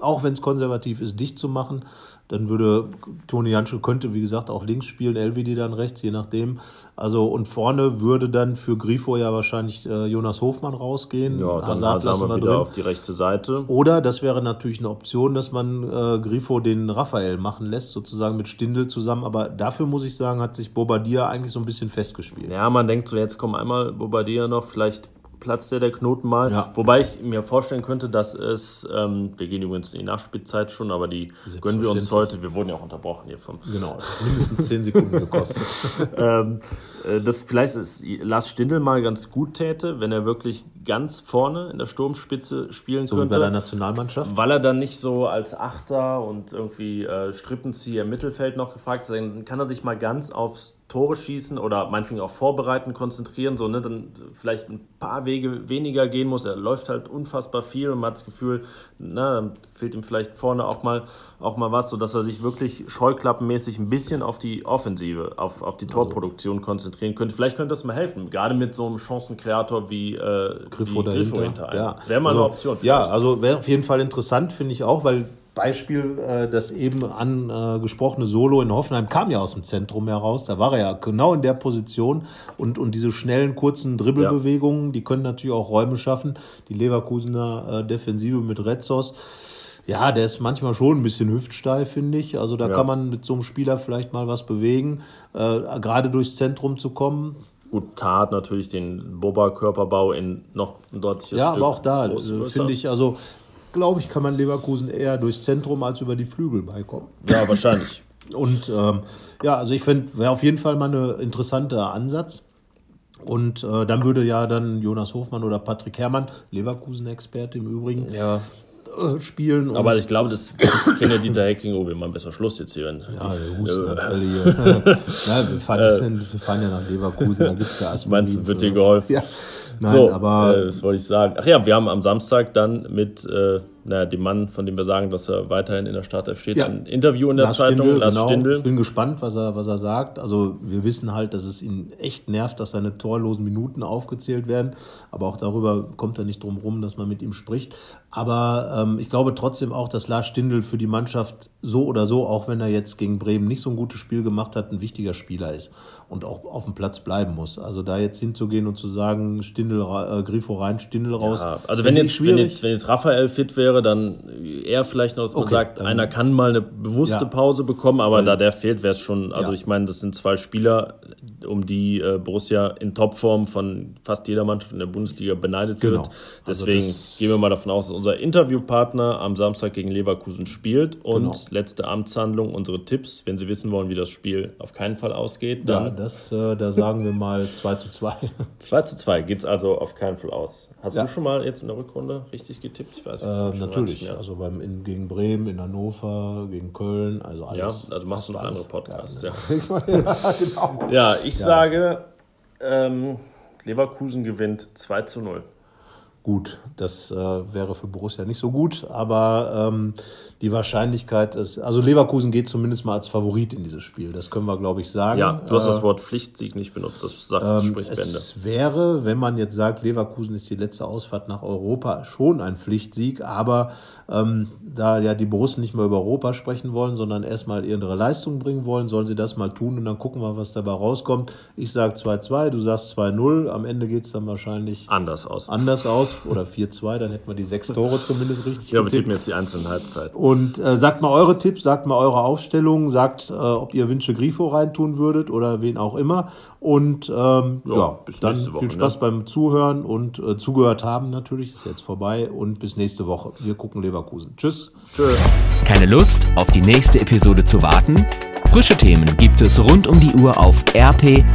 auch wenn es konservativ ist, dicht zu machen. Dann würde Toni Janschke könnte, wie gesagt, auch links spielen, LWD dann rechts, je nachdem. Also und vorne würde dann für Grifo ja wahrscheinlich äh, Jonas Hofmann rausgehen. Ja, dann Hazard sagen wir lassen wieder drin. auf die rechte Seite. Oder das wäre natürlich eine Option, dass man äh, Grifo den Raphael machen lässt, sozusagen mit Stindl zusammen. Aber dafür muss ich sagen, hat sich Bobadilla eigentlich so ein bisschen festgespielt. Ja, man denkt so, jetzt kommen einmal Bobadilla noch, vielleicht platzt der der Knoten mal. Ja. Wobei ich mir vorstellen könnte, dass es, ähm, wir gehen übrigens in die Nachspielzeit schon, aber die gönnen wir uns heute, wir wurden ja auch unterbrochen hier vom, Genau, mindestens 10 Sekunden gekostet. ähm, äh, dass vielleicht ist Lars Stindl mal ganz gut täte, wenn er wirklich ganz vorne in der Sturmspitze spielen So wie könnte. bei der Nationalmannschaft. Weil er dann nicht so als Achter und irgendwie äh, Strippenzieher im Mittelfeld noch gefragt ist, dann kann er sich mal ganz aufs Tore schießen oder meinetwegen auch vorbereiten, konzentrieren, so, ne, dann vielleicht ein paar Wege weniger gehen muss. Er läuft halt unfassbar viel und man hat das Gefühl, na, dann fehlt ihm vielleicht vorne auch mal, auch mal was, sodass er sich wirklich scheuklappenmäßig ein bisschen auf die Offensive, auf, auf die Torproduktion konzentrieren könnte. Vielleicht könnte das mal helfen, gerade mit so einem Chancenkreator wie äh, Griffo wie hinter einem. ja. Wäre mal also, eine Option. Ja, vielleicht. also wäre auf jeden Fall interessant, finde ich auch, weil Beispiel, äh, das eben angesprochene Solo in Hoffenheim kam ja aus dem Zentrum heraus. Da war er ja genau in der Position und, und diese schnellen, kurzen Dribbelbewegungen, die können natürlich auch Räume schaffen. Die Leverkusener äh, Defensive mit Retzos. Ja, der ist manchmal schon ein bisschen hüftsteif, finde ich. Also da Ja. kann man mit so einem Spieler vielleicht mal was bewegen, äh, gerade durchs Zentrum zu kommen. Gut, Tat natürlich den Boba-Körperbau in noch ein deutliches Ja, Stück aber auch da äh, finde ich, also glaube ich, kann man Leverkusen eher durchs Zentrum als über die Flügel beikommen. Ja, wahrscheinlich. Und ähm, ja, also ich finde, wäre auf jeden Fall mal ein interessanter Ansatz. Und äh, dann würde ja dann Jonas Hofmann oder Patrick Herrmann, Leverkusen-Experte im Übrigen, Ja. äh, spielen. Aber ich glaube, das, das kennt ja Dieter Hecking. Oh, wir machen besser Schluss jetzt hier. Ja, die, Hustenanfälle hier. ja, wir, fahren, wir fahren ja nach Leverkusen, da gibt es ja Aspirin. Meinst du, wird dir geholfen? Ja. Nein, so, aber äh, das wollte ich sagen. Ach ja, wir haben am Samstag dann mit äh, naja, dem Mann, von dem wir sagen, dass er weiterhin in der Startelf steht, ja. ein Interview in der Lars Zeitung, Stindl, Lars genau. Stindl. Ich bin gespannt, was er, was er sagt. Also wir wissen halt, dass es ihn echt nervt, dass seine torlosen Minuten aufgezählt werden. Aber auch darüber kommt er nicht drum rum, dass man mit ihm spricht. Aber ähm, ich glaube trotzdem auch, dass Lars Stindl für die Mannschaft so oder so, auch wenn er jetzt gegen Bremen nicht so ein gutes Spiel gemacht hat, ein wichtiger Spieler ist und auch auf dem Platz bleiben muss. Also da jetzt hinzugehen und zu sagen, Stindl, äh, Grifo rein, Stindl raus. Ja, also wenn jetzt, wenn jetzt, wenn jetzt Raphael fit wäre, dann eher vielleicht noch, dass man okay, sagt, einer kann mal eine bewusste ja, Pause bekommen, aber weil, da der fehlt, wäre es schon, also ich meine, das sind zwei Spieler, um die äh, Borussia in Topform von fast jeder Mannschaft in der Bundesliga beneidet genau. wird. Also Deswegen also gehen wir mal davon aus, dass unser Interviewpartner am Samstag gegen Leverkusen spielt und genau. letzte Amtshandlung, unsere Tipps, wenn Sie wissen wollen, wie das Spiel auf keinen Fall ausgeht, dann das, äh, da sagen wir mal 2 zu 2. 2 zu 2 geht es also auf keinen Fall aus. Hast ja. du schon mal jetzt in der Rückrunde richtig getippt? Ich weiß äh, natürlich. Also beim, in, gegen Bremen, in Hannover, gegen Köln, also alles. Ja, also machst du noch andere Podcasts. Ja, ja. ja, genau. ja ich sage, ähm, Leverkusen gewinnt 2 zu 0. Gut, das äh, wäre für Borussia nicht so gut, aber ähm, die Wahrscheinlichkeit ist, also Leverkusen geht zumindest mal als Favorit in dieses Spiel. Das können wir, glaube ich, sagen. Ja, du hast äh, das Wort Pflichtsieg nicht benutzt. Das sagt, ähm, spricht Bände. Es wäre, wenn man jetzt sagt, Leverkusen ist die letzte Ausfahrt nach Europa, schon ein Pflichtsieg. Aber ähm, da ja die Borussen nicht mehr über Europa sprechen wollen, sondern erstmal ihre Leistung bringen wollen, sollen sie das mal tun und dann gucken wir, was dabei rauskommt. Ich sage 2-2, du sagst 2-0. Am Ende geht es dann wahrscheinlich anders aus. Anders aus oder 4-2, dann hätten wir die sechs Tore zumindest richtig. Ja, wir tippen jetzt die einzelnen Halbzeiten. Und äh, sagt mal eure Tipps, sagt mal eure Aufstellung, sagt, äh, ob ihr Wünsche Grifo reintun würdet oder wen auch immer. Und ähm, ja, ja dann Woche, viel Spaß ne? beim Zuhören und äh, zugehört haben natürlich, ist jetzt vorbei. Und bis nächste Woche. Wir gucken Leverkusen. Tschüss. Tschüss. Keine Lust, auf die nächste Episode zu warten? Frische Themen gibt es rund um die Uhr auf rp-online.de.